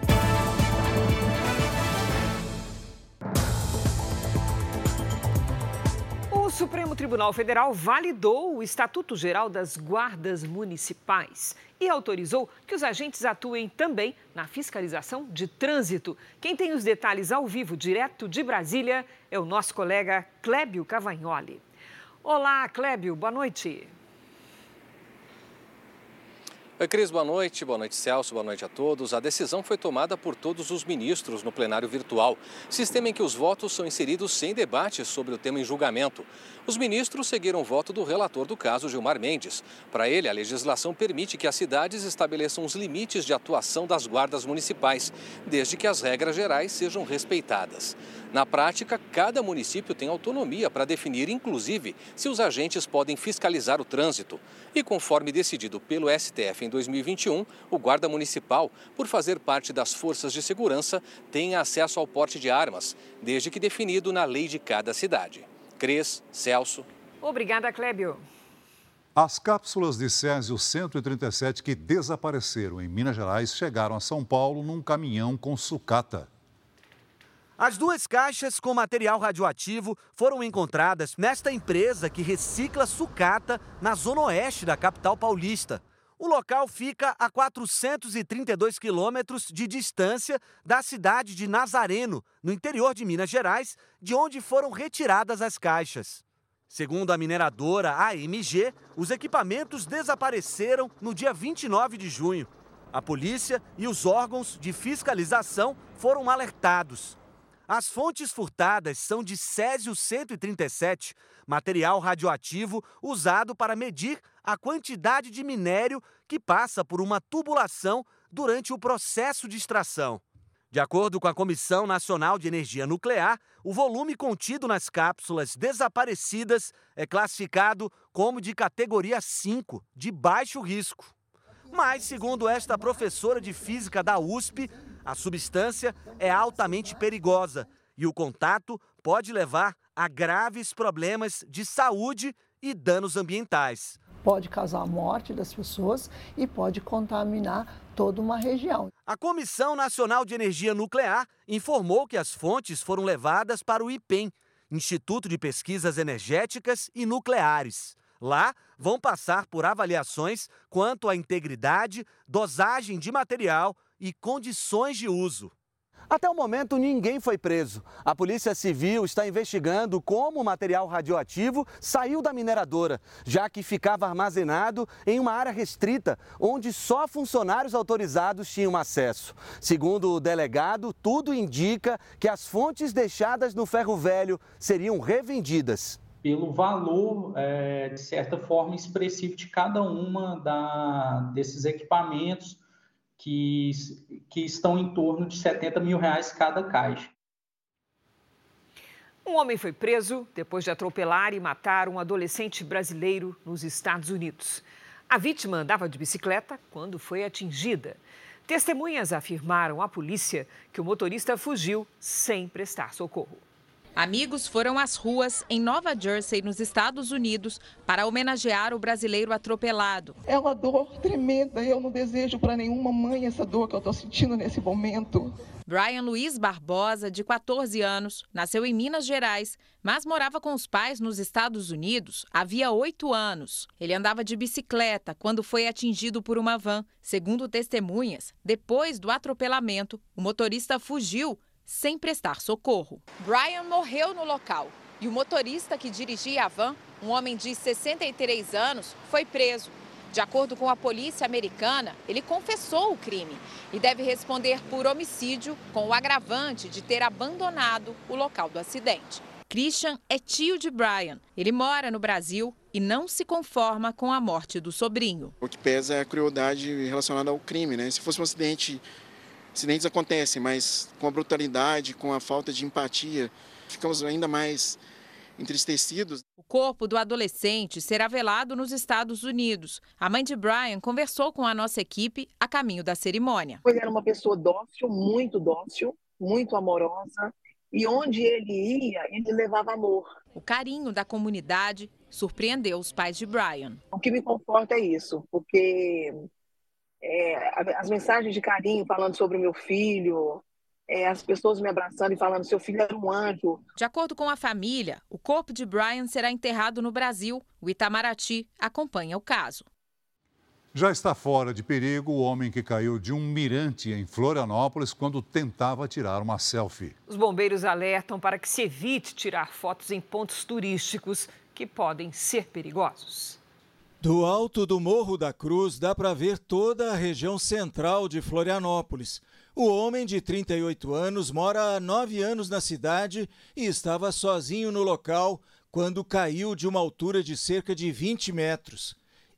Supremo Tribunal Federal validou o Estatuto Geral das Guardas Municipais e autorizou que os agentes atuem também na fiscalização de trânsito. Quem tem os detalhes ao vivo, direto de Brasília, é o nosso colega Clébio Cavagnoli. Olá, Clébio, boa noite. Cris, boa noite. Boa noite, Celso. Boa noite a todos. A decisão foi tomada por todos os ministros no plenário virtual, sistema em que os votos são inseridos sem debate sobre o tema em julgamento. Os ministros seguiram o voto do relator do caso, Gilmar Mendes. Para ele, a legislação permite que as cidades estabeleçam os limites de atuação das guardas municipais, desde que as regras gerais sejam respeitadas. Na prática, cada município tem autonomia para definir, inclusive, se os agentes podem fiscalizar o trânsito. E conforme decidido pelo STF em 2021, o guarda municipal, por fazer parte das forças de segurança, tem acesso ao porte de armas, desde que definido na lei de cada cidade. Cres, Celso. Obrigada, Clébio. As cápsulas de Césio 137 que desapareceram em Minas Gerais chegaram a São Paulo num caminhão com sucata. As duas caixas com material radioativo foram encontradas nesta empresa que recicla sucata na zona oeste da capital paulista. O local fica a 432 quilômetros de distância da cidade de Nazareno, no interior de Minas Gerais, de onde foram retiradas as caixas. Segundo a mineradora AMG, os equipamentos desapareceram no dia 29 de junho. A polícia e os órgãos de fiscalização foram alertados. As fontes furtadas são de Césio 137, material radioativo usado para medir a quantidade de minério que passa por uma tubulação durante o processo de extração. De acordo com a Comissão Nacional de Energia Nuclear, o volume contido nas cápsulas desaparecidas é classificado como de categoria 5, de baixo risco. Mas, segundo esta professora de física da USP, a substância é altamente perigosa e o contato pode levar a graves problemas de saúde e danos ambientais. Pode causar a morte das pessoas e pode contaminar toda uma região. A Comissão Nacional de Energia Nuclear informou que as fontes foram levadas para o IPEM, Instituto de Pesquisas Energéticas e Nucleares. Lá vão passar por avaliações quanto à integridade, dosagem de material e condições de uso. Até o momento, ninguém foi preso. A Polícia Civil está investigando como o material radioativo saiu da mineradora, já que ficava armazenado em uma área restrita, onde só funcionários autorizados tinham acesso. Segundo o delegado, tudo indica que as fontes deixadas no ferro velho seriam revendidas pelo valor, é, de certa forma, expressivo de cada uma da, desses equipamentos que, que estão em torno de 70 mil reais cada caixa. Um homem foi preso depois de atropelar e matar um adolescente brasileiro nos Estados Unidos. A vítima andava de bicicleta quando foi atingida. Testemunhas afirmaram à polícia que o motorista fugiu sem prestar socorro. Amigos foram às ruas em Nova Jersey, nos Estados Unidos, para homenagear o brasileiro atropelado. É uma dor tremenda. Eu não desejo para nenhuma mãe essa dor que eu estou sentindo nesse momento. Brian Luiz Barbosa, de 14 anos, nasceu em Minas Gerais, mas morava com os pais nos Estados Unidos havia oito anos. Ele andava de bicicleta quando foi atingido por uma van. Segundo testemunhas, depois do atropelamento, o motorista fugiu sem prestar socorro. Brian morreu no local e o motorista que dirigia a van, um homem de 63 anos, foi preso. De acordo com a polícia americana, ele confessou o crime e deve responder por homicídio com o agravante de ter abandonado o local do acidente. Christian é tio de Brian. Ele mora no Brasil e não se conforma com a morte do sobrinho. O que pesa é a crueldade relacionada ao crime, né? Se fosse um acidente Acidentes acontecem, mas com a brutalidade, com a falta de empatia, ficamos ainda mais entristecidos. O corpo do adolescente será velado nos Estados Unidos. A mãe de Brian conversou com a nossa equipe a caminho da cerimônia. Ele era uma pessoa dócil, muito dócil, muito amorosa. E onde ele ia, ele levava amor. O carinho da comunidade surpreendeu os pais de Brian. O que me conforta é isso, porque é, as mensagens de carinho falando sobre o meu filho, é, as pessoas me abraçando e falando seu filho era um anjo. De acordo com a família, o corpo de Brian será enterrado no Brasil. O Itamaraty acompanha o caso. Já está fora de perigo o homem que caiu de um mirante em Florianópolis quando tentava tirar uma selfie. Os bombeiros alertam para que se evite tirar fotos em pontos turísticos que podem ser perigosos. Do alto do Morro da Cruz dá para ver toda a região central de Florianópolis. O homem de 38 anos mora há nove anos na cidade e estava sozinho no local quando caiu de uma altura de cerca de 20 metros.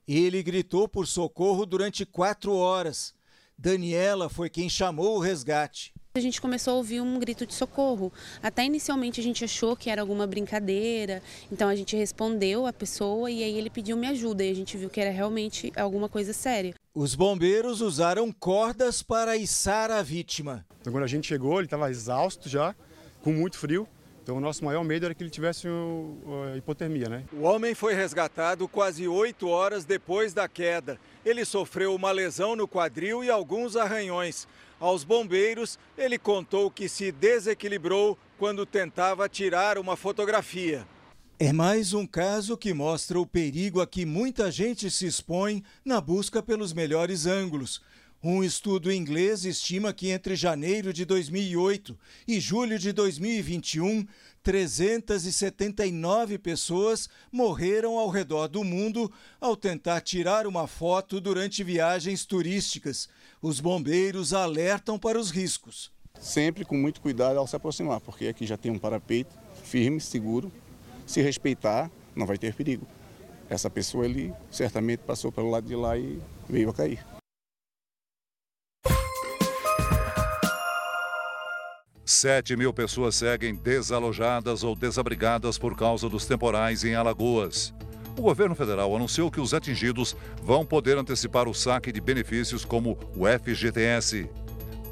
Ele gritou por socorro durante quatro horas. Daniela foi quem chamou o resgate. A gente começou a ouvir um grito de socorro. Até inicialmente a gente achou que era alguma brincadeira, então a gente respondeu a pessoa e aí ele pediu minha ajuda e a gente viu que era realmente alguma coisa séria. Os bombeiros usaram cordas para içar a vítima. Então, quando a gente chegou, ele estava exausto já, com muito frio. Então, o nosso maior medo era que ele tivesse hipotermia, né? O homem foi resgatado quase oito horas depois da queda. Ele sofreu uma lesão no quadril e alguns arranhões. Aos bombeiros, ele contou que se desequilibrou quando tentava tirar uma fotografia. É mais um caso que mostra o perigo a que muita gente se expõe na busca pelos melhores ângulos. Um estudo inglês estima que entre janeiro de 2008 e julho de 2021, 379 pessoas morreram ao redor do mundo ao tentar tirar uma foto durante viagens turísticas. Os bombeiros alertam para os riscos. Sempre com muito cuidado ao se aproximar, porque aqui já tem um parapeito firme, seguro. Se respeitar, não vai ter perigo. Essa pessoa ali certamente passou pelo lado de lá e veio a cair. Sete mil pessoas seguem desalojadas ou desabrigadas por causa dos temporais em Alagoas. O governo federal anunciou que os atingidos vão poder antecipar o saque de benefícios como o FGTS.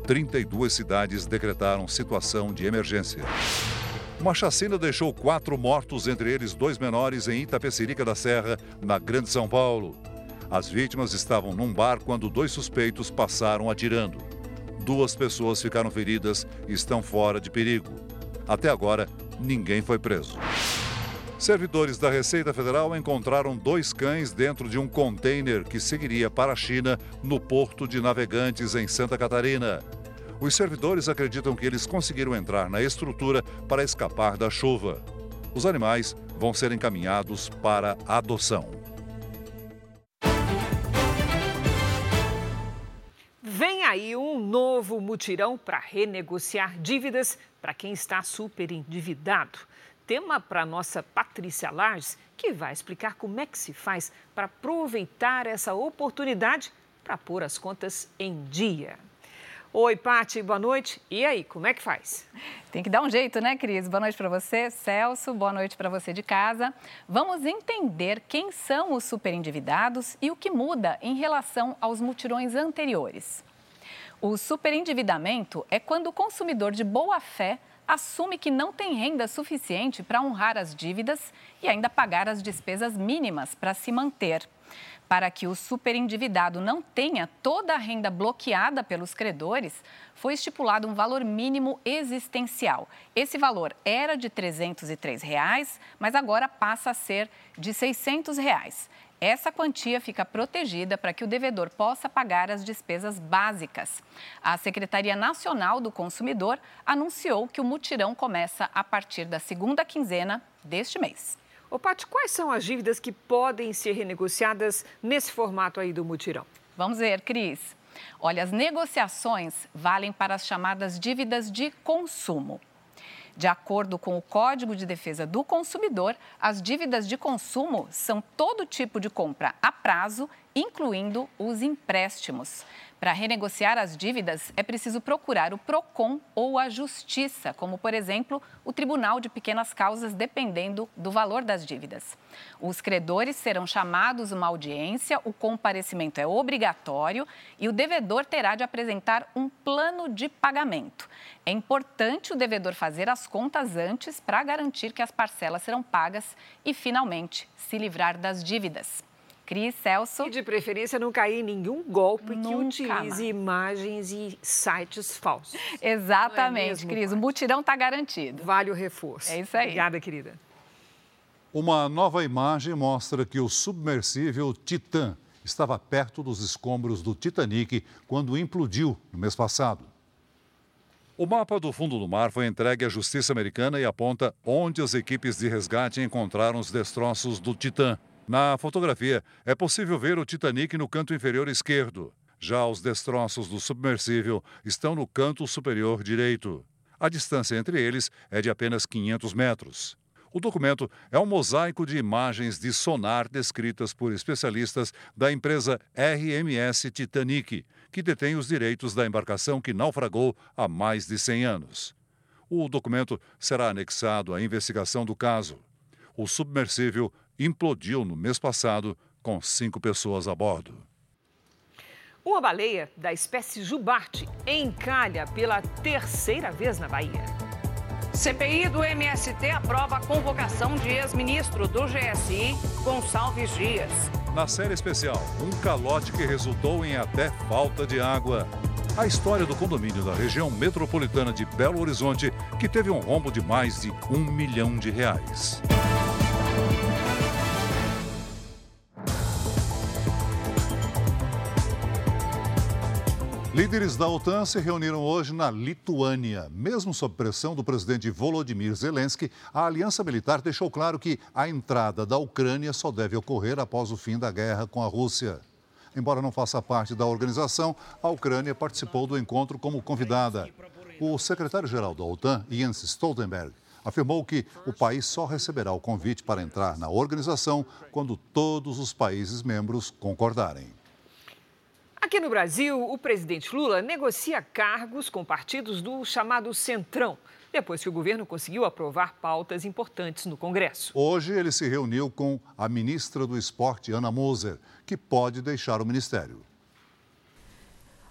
32 cidades decretaram situação de emergência. Uma chacina deixou quatro mortos, entre eles dois menores, em Itapecerica da Serra, na Grande São Paulo. As vítimas estavam num bar quando dois suspeitos passaram atirando. Duas pessoas ficaram feridas e estão fora de perigo. Até agora, ninguém foi preso. Servidores da Receita Federal encontraram dois cães dentro de um container que seguiria para a China no porto de Navegantes, em Santa Catarina. Os servidores acreditam que eles conseguiram entrar na estrutura para escapar da chuva. Os animais vão ser encaminhados para adoção. Vem aí um novo mutirão para renegociar dívidas para quem está super endividado tema para a nossa Patrícia Lages, que vai explicar como é que se faz para aproveitar essa oportunidade para pôr as contas em dia. Oi, Pati, boa noite. E aí, como é que faz? Tem que dar um jeito, né, Cris? Boa noite para você, Celso. Boa noite para você de casa. Vamos entender quem são os superendividados e o que muda em relação aos mutirões anteriores. O superendividamento é quando o consumidor de boa fé assume que não tem renda suficiente para honrar as dívidas e ainda pagar as despesas mínimas para se manter. Para que o superendividado não tenha toda a renda bloqueada pelos credores, foi estipulado um valor mínimo existencial. Esse valor era de 303 reais, mas agora passa a ser de 600 reais. Essa quantia fica protegida para que o devedor possa pagar as despesas básicas. A Secretaria Nacional do Consumidor anunciou que o mutirão começa a partir da segunda quinzena deste mês. Ô, Paty, quais são as dívidas que podem ser renegociadas nesse formato aí do mutirão? Vamos ver, Cris. Olha, as negociações valem para as chamadas dívidas de consumo. De acordo com o Código de Defesa do Consumidor, as dívidas de consumo são todo tipo de compra a prazo, incluindo os empréstimos. Para renegociar as dívidas, é preciso procurar o PROCON ou a Justiça, como, por exemplo, o Tribunal de Pequenas Causas, dependendo do valor das dívidas. Os credores serão chamados uma audiência, o comparecimento é obrigatório e o devedor terá de apresentar um plano de pagamento. É importante o devedor fazer as contas antes para garantir que as parcelas serão pagas e, finalmente, se livrar das dívidas. Cris, Celso. E de preferência não cair em nenhum golpe Nunca que utilize mais. imagens e sites falsos. Exatamente, é mesmo, Cris. O mutirão está garantido. Vale o reforço. É isso aí. Obrigada, querida. Uma nova imagem mostra que o submersível Titan estava perto dos escombros do Titanic quando implodiu no mês passado. O mapa do fundo do mar foi entregue à justiça americana e aponta onde as equipes de resgate encontraram os destroços do Titan. Na fotografia, é possível ver o Titanic no canto inferior esquerdo. Já os destroços do submersível estão no canto superior direito. A distância entre eles é de apenas 500 metros. O documento é um mosaico de imagens de sonar descritas por especialistas da empresa RMS Titanic, que detém os direitos da embarcação que naufragou há mais de 100 anos. O documento será anexado à investigação do caso. O submersível implodiu no mês passado com cinco pessoas a bordo. Uma baleia da espécie jubarte encalha pela terceira vez na Bahia. CPI do MST aprova a convocação de ex-ministro do GSI, Gonçalves Dias. Na série especial, um calote que resultou em até falta de água. A história do condomínio da região metropolitana de Belo Horizonte, que teve um rombo de mais de um milhão de reais. Líderes da OTAN se reuniram hoje na Lituânia. Mesmo sob pressão do presidente Volodymyr Zelensky, a aliança militar deixou claro que a entrada da Ucrânia só deve ocorrer após o fim da guerra com a Rússia. Embora não faça parte da organização, a Ucrânia participou do encontro como convidada. O secretário-geral da OTAN, Jens Stoltenberg, afirmou que o país só receberá o convite para entrar na organização quando todos os países membros concordarem. Aqui no Brasil, o presidente Lula negocia cargos com partidos do chamado Centrão, depois que o governo conseguiu aprovar pautas importantes no Congresso. Hoje, ele se reuniu com a ministra do Esporte, Ana Moser, que pode deixar o ministério.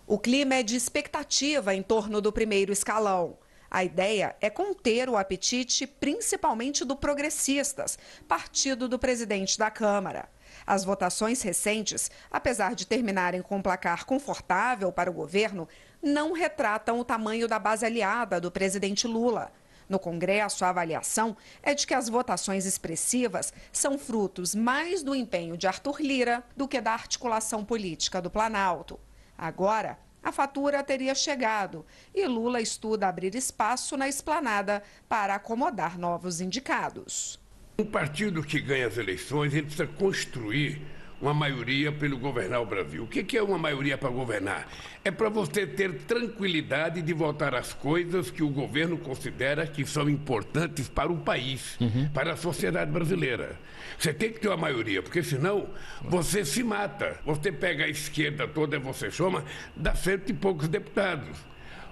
O clima é de expectativa em torno do primeiro escalão. A ideia é conter o apetite, principalmente do Progressistas, partido do presidente da Câmara. As votações recentes, apesar de terminarem com um placar confortável para o governo, não retratam o tamanho da base aliada do presidente Lula. No Congresso, a avaliação é de que as votações expressivas são frutos mais do empenho de Arthur Lira do que da articulação política do Planalto. Agora, a fatura teria chegado e Lula estuda abrir espaço na esplanada para acomodar novos indicados. Um partido que ganha as eleições, ele precisa construir uma maioria pelo governar o Brasil. O que é uma maioria para governar? É para você ter tranquilidade de votar as coisas que o governo considera que são importantes para o país, uhum. para a sociedade brasileira. Você tem que ter uma maioria, porque senão você se mata. Você pega a esquerda toda, você chama, dá cento e poucos deputados.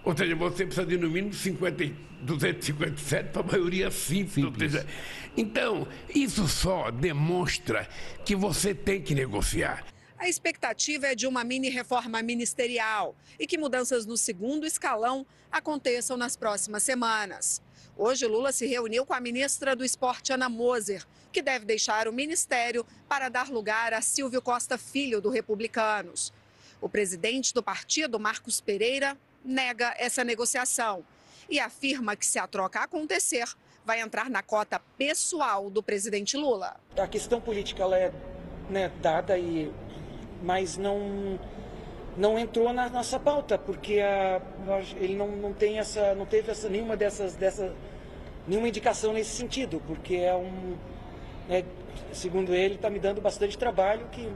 Ou seja, você precisa de no mínimo 50, 257 para a maioria simples. simples. Seja, então, isso só demonstra que você tem que negociar. A expectativa é de uma mini reforma ministerial e que mudanças no segundo escalão aconteçam nas próximas semanas. Hoje, Lula se reuniu com a ministra do Esporte, Ana Moser, que deve deixar o ministério para dar lugar a Silvio Costa Filho, do Republicanos. O presidente do partido, Marcos Pereira, nega essa negociação e afirma que, se a troca acontecer, vai entrar na cota pessoal do presidente Lula. A questão política ela é né, dada, e, mas não, não entrou na nossa pauta, porque a, ele não, não, tem essa, não teve essa, nenhuma dessas, dessa, nenhuma indicação nesse sentido, porque é um, né, segundo ele, está me dando bastante trabalho que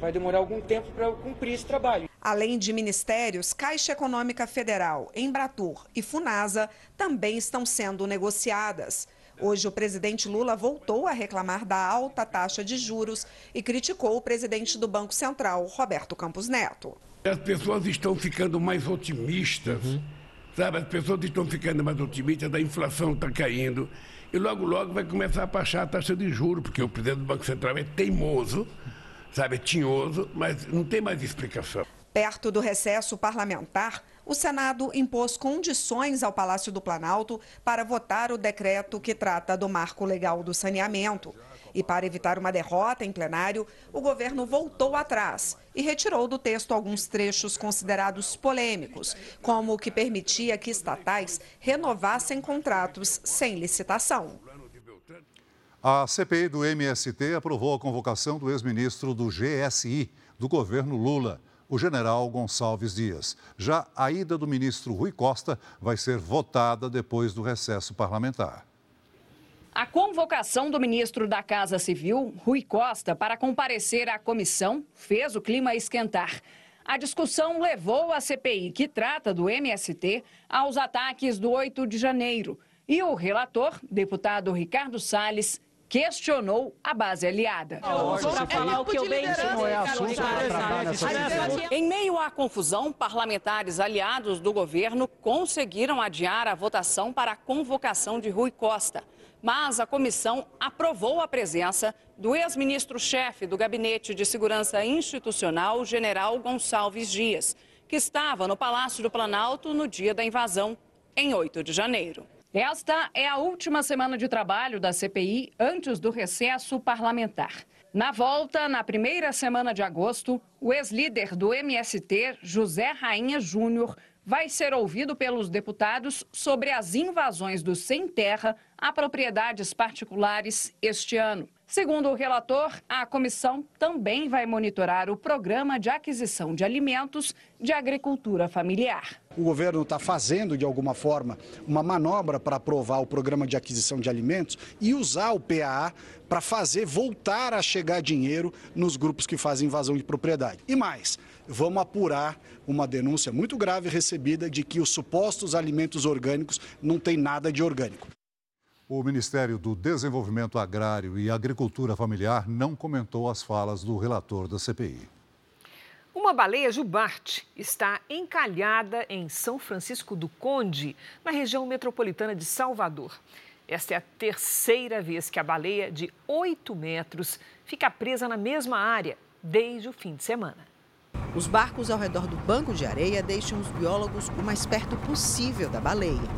vai demorar algum tempo para cumprir esse trabalho. Além de ministérios, Caixa Econômica Federal, Embratur e Funasa também estão sendo negociadas. Hoje, o presidente Lula voltou a reclamar da alta taxa de juros e criticou o presidente do Banco Central, Roberto Campos Neto. As pessoas estão ficando mais otimistas, uhum. sabe? As pessoas estão ficando mais otimistas, a inflação está caindo. E logo, logo vai começar a baixar a taxa de juros, porque o presidente do Banco Central é teimoso, sabe? É tinhoso, mas não tem mais explicação. Perto do recesso parlamentar, o Senado impôs condições ao Palácio do Planalto para votar o decreto que trata do marco legal do saneamento. E para evitar uma derrota em plenário, o governo voltou atrás e retirou do texto alguns trechos considerados polêmicos, como o que permitia que estatais renovassem contratos sem licitação. A CPI do MST aprovou a convocação do ex-ministro do GSI, do governo Lula o general Gonçalves Dias. Já a ida do ministro Rui Costa vai ser votada depois do recesso parlamentar. A convocação do ministro da Casa Civil, Rui Costa, para comparecer à comissão fez o clima esquentar. A discussão levou a CPI, que trata do MST, aos ataques do 8 de janeiro. E o relator, deputado Ricardo Salles, questionou a base aliada. Em meio à confusão, parlamentares aliados do governo conseguiram adiar a votação para a convocação de Rui Costa. Mas a comissão aprovou a presença do ex-ministro-chefe do Gabinete de Segurança Institucional, general Gonçalves Dias, que estava no Palácio do Planalto no dia da invasão, em 8 de janeiro. Esta é a última semana de trabalho da CPI antes do recesso parlamentar. Na volta, na primeira semana de agosto, o ex-líder do MST, José Rainha Júnior, vai ser ouvido pelos deputados sobre as invasões do Sem Terra a propriedades particulares este ano. Segundo o relator, a comissão também vai monitorar o programa de aquisição de alimentos de agricultura familiar. O governo está fazendo, de alguma forma, uma manobra para aprovar o programa de aquisição de alimentos e usar o PAA para fazer voltar a chegar dinheiro nos grupos que fazem invasão de propriedade. E mais, vamos apurar uma denúncia muito grave recebida de que os supostos alimentos orgânicos não têm nada de orgânico. O Ministério do Desenvolvimento Agrário e Agricultura Familiar não comentou as falas do relator da CPI. Uma baleia jubarte está encalhada em São Francisco do Conde, na região metropolitana de Salvador. Esta é a terceira vez que a baleia de 8 metros fica presa na mesma área desde o fim de semana. Os barcos ao redor do banco de areia deixam os biólogos o mais perto possível da baleia.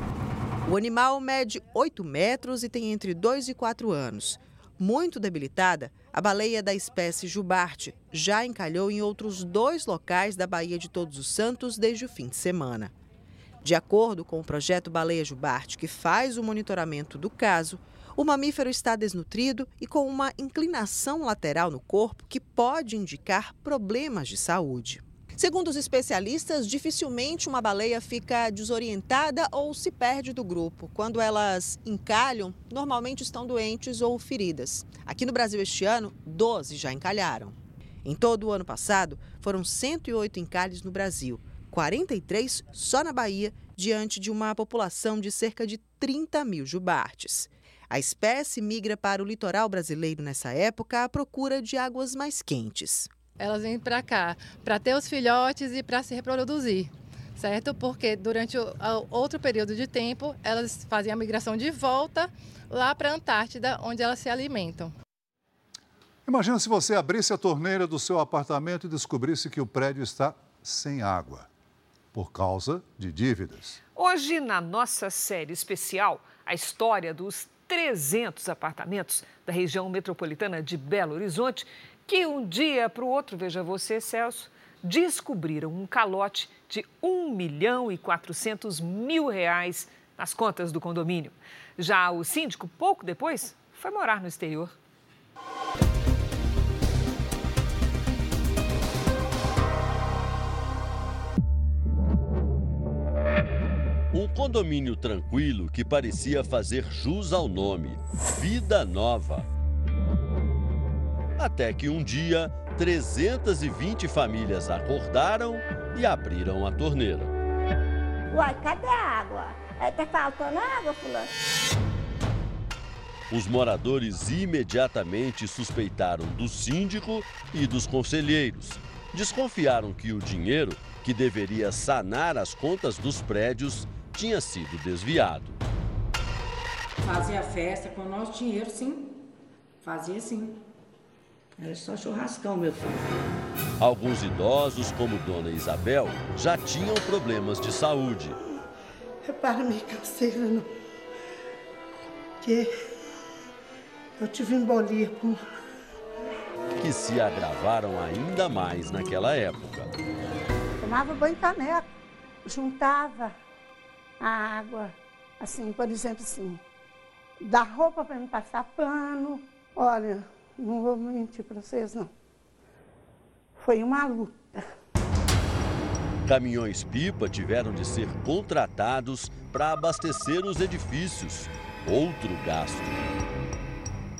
O animal mede 8 metros e tem entre 2 e 4 anos. Muito debilitada, a baleia da espécie jubarte já encalhou em outros dois locais da Baía de Todos os Santos desde o fim de semana. De acordo com o projeto Baleia Jubarte, que faz o monitoramento do caso, o mamífero está desnutrido e com uma inclinação lateral no corpo que pode indicar problemas de saúde. Segundo os especialistas, dificilmente uma baleia fica desorientada ou se perde do grupo. Quando elas encalham, normalmente estão doentes ou feridas. Aqui no Brasil este ano, 12 já encalharam. Em todo o ano passado, foram 108 encalhes no Brasil, 43 só na Bahia, diante de uma população de cerca de 30 mil jubartes. A espécie migra para o litoral brasileiro nessa época à procura de águas mais quentes. Elas vêm para cá para ter os filhotes e para se reproduzir, certo? Porque durante o, outro período de tempo elas fazem a migração de volta lá para a Antártida, onde elas se alimentam. Imagina se você abrisse a torneira do seu apartamento e descobrisse que o prédio está sem água, por causa de dívidas. Hoje, na nossa série especial, a história dos 300 apartamentos da região metropolitana de Belo Horizonte que um dia para o outro, veja você, Celso, descobriram um calote de 1 milhão e 400 mil reais nas contas do condomínio. Já o síndico, pouco depois, foi morar no exterior. Um condomínio tranquilo que parecia fazer jus ao nome Vida Nova até que um dia, 320 famílias acordaram e abriram a torneira. Uai, cadê a água? É, tá faltando água, fulano? Os moradores imediatamente suspeitaram do síndico e dos conselheiros. Desconfiaram que o dinheiro, que deveria sanar as contas dos prédios, tinha sido desviado. Fazia festa com o nosso dinheiro, sim. Fazia sim. Era só churrascão, meu filho. Alguns idosos, como Dona Isabel, já tinham problemas de saúde. Repara minha canseira, não. Que eu tive embolia. Com... Que se agravaram ainda mais naquela época. Tomava banho caneco, juntava a água, assim, por exemplo, assim, da roupa para me passar pano. Olha, não vou mentir para vocês, não. Foi uma luta. Caminhões-pipa tiveram de ser contratados para abastecer os edifícios. Outro gasto.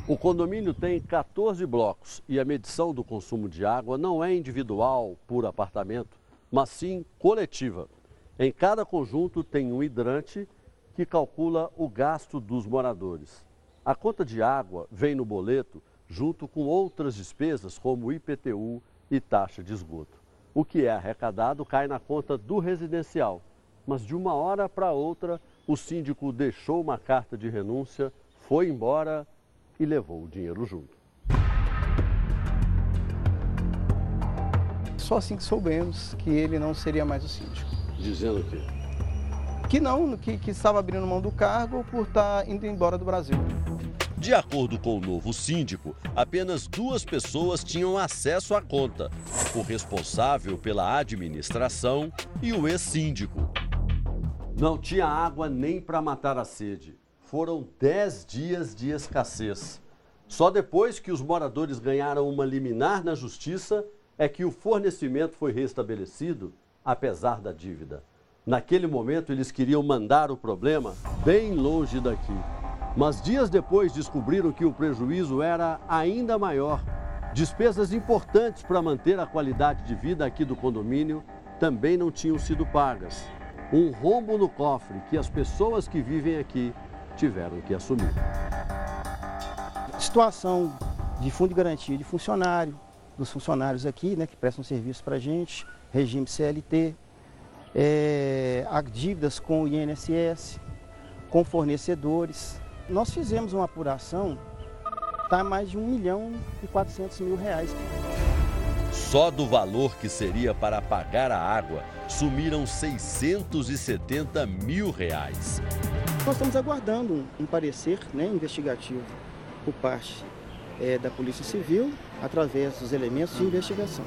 O condomínio tem 14 blocos e a medição do consumo de água não é individual por apartamento, mas sim coletiva. Em cada conjunto tem um hidrante que calcula o gasto dos moradores. A conta de água vem no boleto junto com outras despesas como IPTU e taxa de esgoto. O que é arrecadado cai na conta do residencial. Mas de uma hora para outra, o síndico deixou uma carta de renúncia, foi embora e levou o dinheiro junto. Só assim que soubemos que ele não seria mais o síndico. Dizendo o quê? Que não, que, que estava abrindo mão do cargo por estar indo embora do Brasil. De acordo com o novo síndico, apenas duas pessoas tinham acesso à conta: o responsável pela administração e o ex-síndico. Não tinha água nem para matar a sede. Foram dez dias de escassez. Só depois que os moradores ganharam uma liminar na justiça é que o fornecimento foi restabelecido, apesar da dívida. Naquele momento, eles queriam mandar o problema bem longe daqui. Mas dias depois descobriram que o prejuízo era ainda maior. Despesas importantes para manter a qualidade de vida aqui do condomínio também não tinham sido pagas. Um rombo no cofre que as pessoas que vivem aqui tiveram que assumir. Situação de fundo de garantia de funcionário, dos funcionários aqui, né, que prestam serviço para a gente, regime CLT, é, dívidas com o INSS, com fornecedores, nós fizemos uma apuração, está mais de 1 milhão e 400 mil reais. Só do valor que seria para pagar a água, sumiram 670 mil reais. Nós estamos aguardando um, parecer né, investigativo por parte é, da Polícia Civil, através dos elementos de investigação.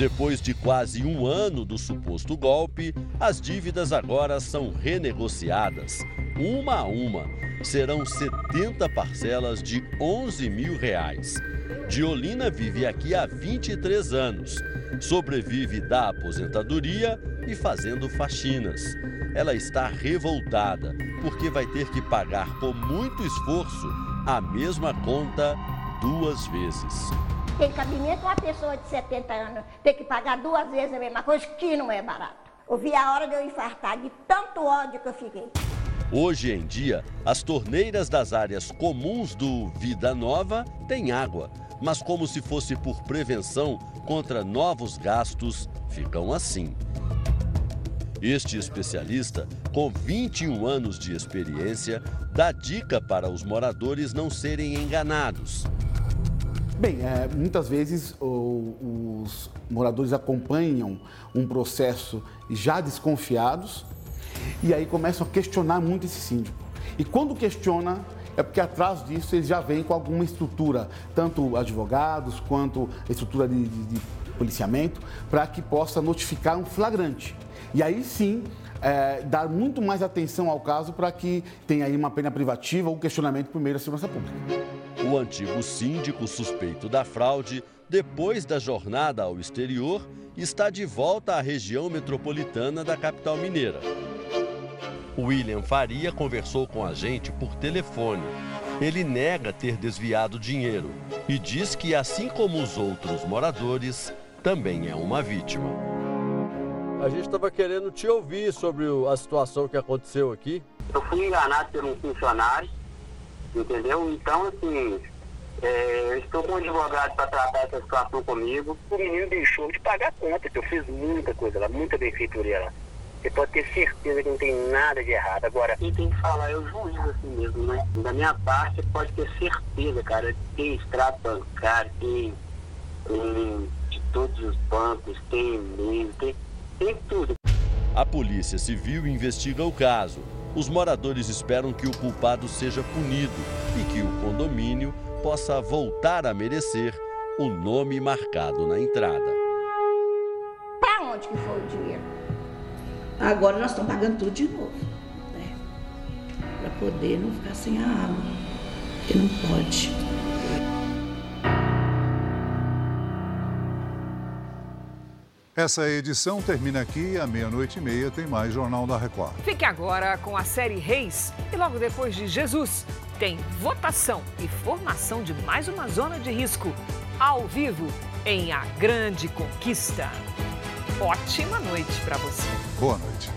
Depois de quase um ano do suposto golpe, as dívidas agora são renegociadas, uma a uma serão 70 parcelas de 11 mil reais. Diolina vive aqui há 23 anos. Sobrevive da aposentadoria e fazendo faxinas. Ela está revoltada porque vai ter que pagar com muito esforço a mesma conta duas vezes. Tem cabimento uma pessoa de 70 anos ter que pagar duas vezes a mesma coisa, que não é barato. Eu vi a hora de eu infartar de tanto ódio que eu fiquei. Hoje em dia, as torneiras das áreas comuns do Vida Nova têm água, mas como se fosse por prevenção contra novos gastos, ficam assim. Este especialista, com 21 anos de experiência, dá dica para os moradores não serem enganados. Bem, é, muitas vezes o, os moradores acompanham um processo já desconfiados e aí começam a questionar muito esse síndico. E quando questiona, é porque atrás disso eles já vêm com alguma estrutura, tanto advogados quanto estrutura de, de, de policiamento, para que possa notificar um flagrante. E aí sim é, dar muito mais atenção ao caso para que tenha aí uma pena privativa ou questionamento primeiro à segurança pública. O antigo síndico suspeito da fraude, depois da jornada ao exterior, está de volta à região metropolitana da capital mineira. William Faria conversou com a gente por telefone. Ele nega ter desviado dinheiro e diz que, assim como os outros moradores, também é uma vítima. A gente estava querendo te ouvir sobre a situação que aconteceu aqui. Eu fui enganado por um funcionário, entendeu? Então, assim, é, eu estou com um advogado para tratar essa situação comigo. O menino deixou de pagar a conta, que eu fiz muita coisa lá, muita benfeitoria lá. Você pode ter certeza que não tem nada de errado. Agora, quem tem que falar é o juiz assim mesmo, né? Da minha parte, você pode ter certeza, cara. Tem extrato bancário, tem, tem de todos os bancos, tem e-mail, tem, tem tudo. A Polícia Civil investiga o caso. Os moradores esperam que o culpado seja punido e que o condomínio possa voltar a merecer o nome marcado na entrada. Para onde que foi o dinheiro? Agora nós estamos pagando tudo de novo, né? Para poder não ficar sem a água, porque não pode. Essa edição termina aqui, à meia-noite e meia tem mais Jornal da Record. Fique agora com a série Reis e logo depois de Jesus tem votação e formação de mais uma zona de risco ao vivo em A Grande Conquista ótima noite para você. Boa noite.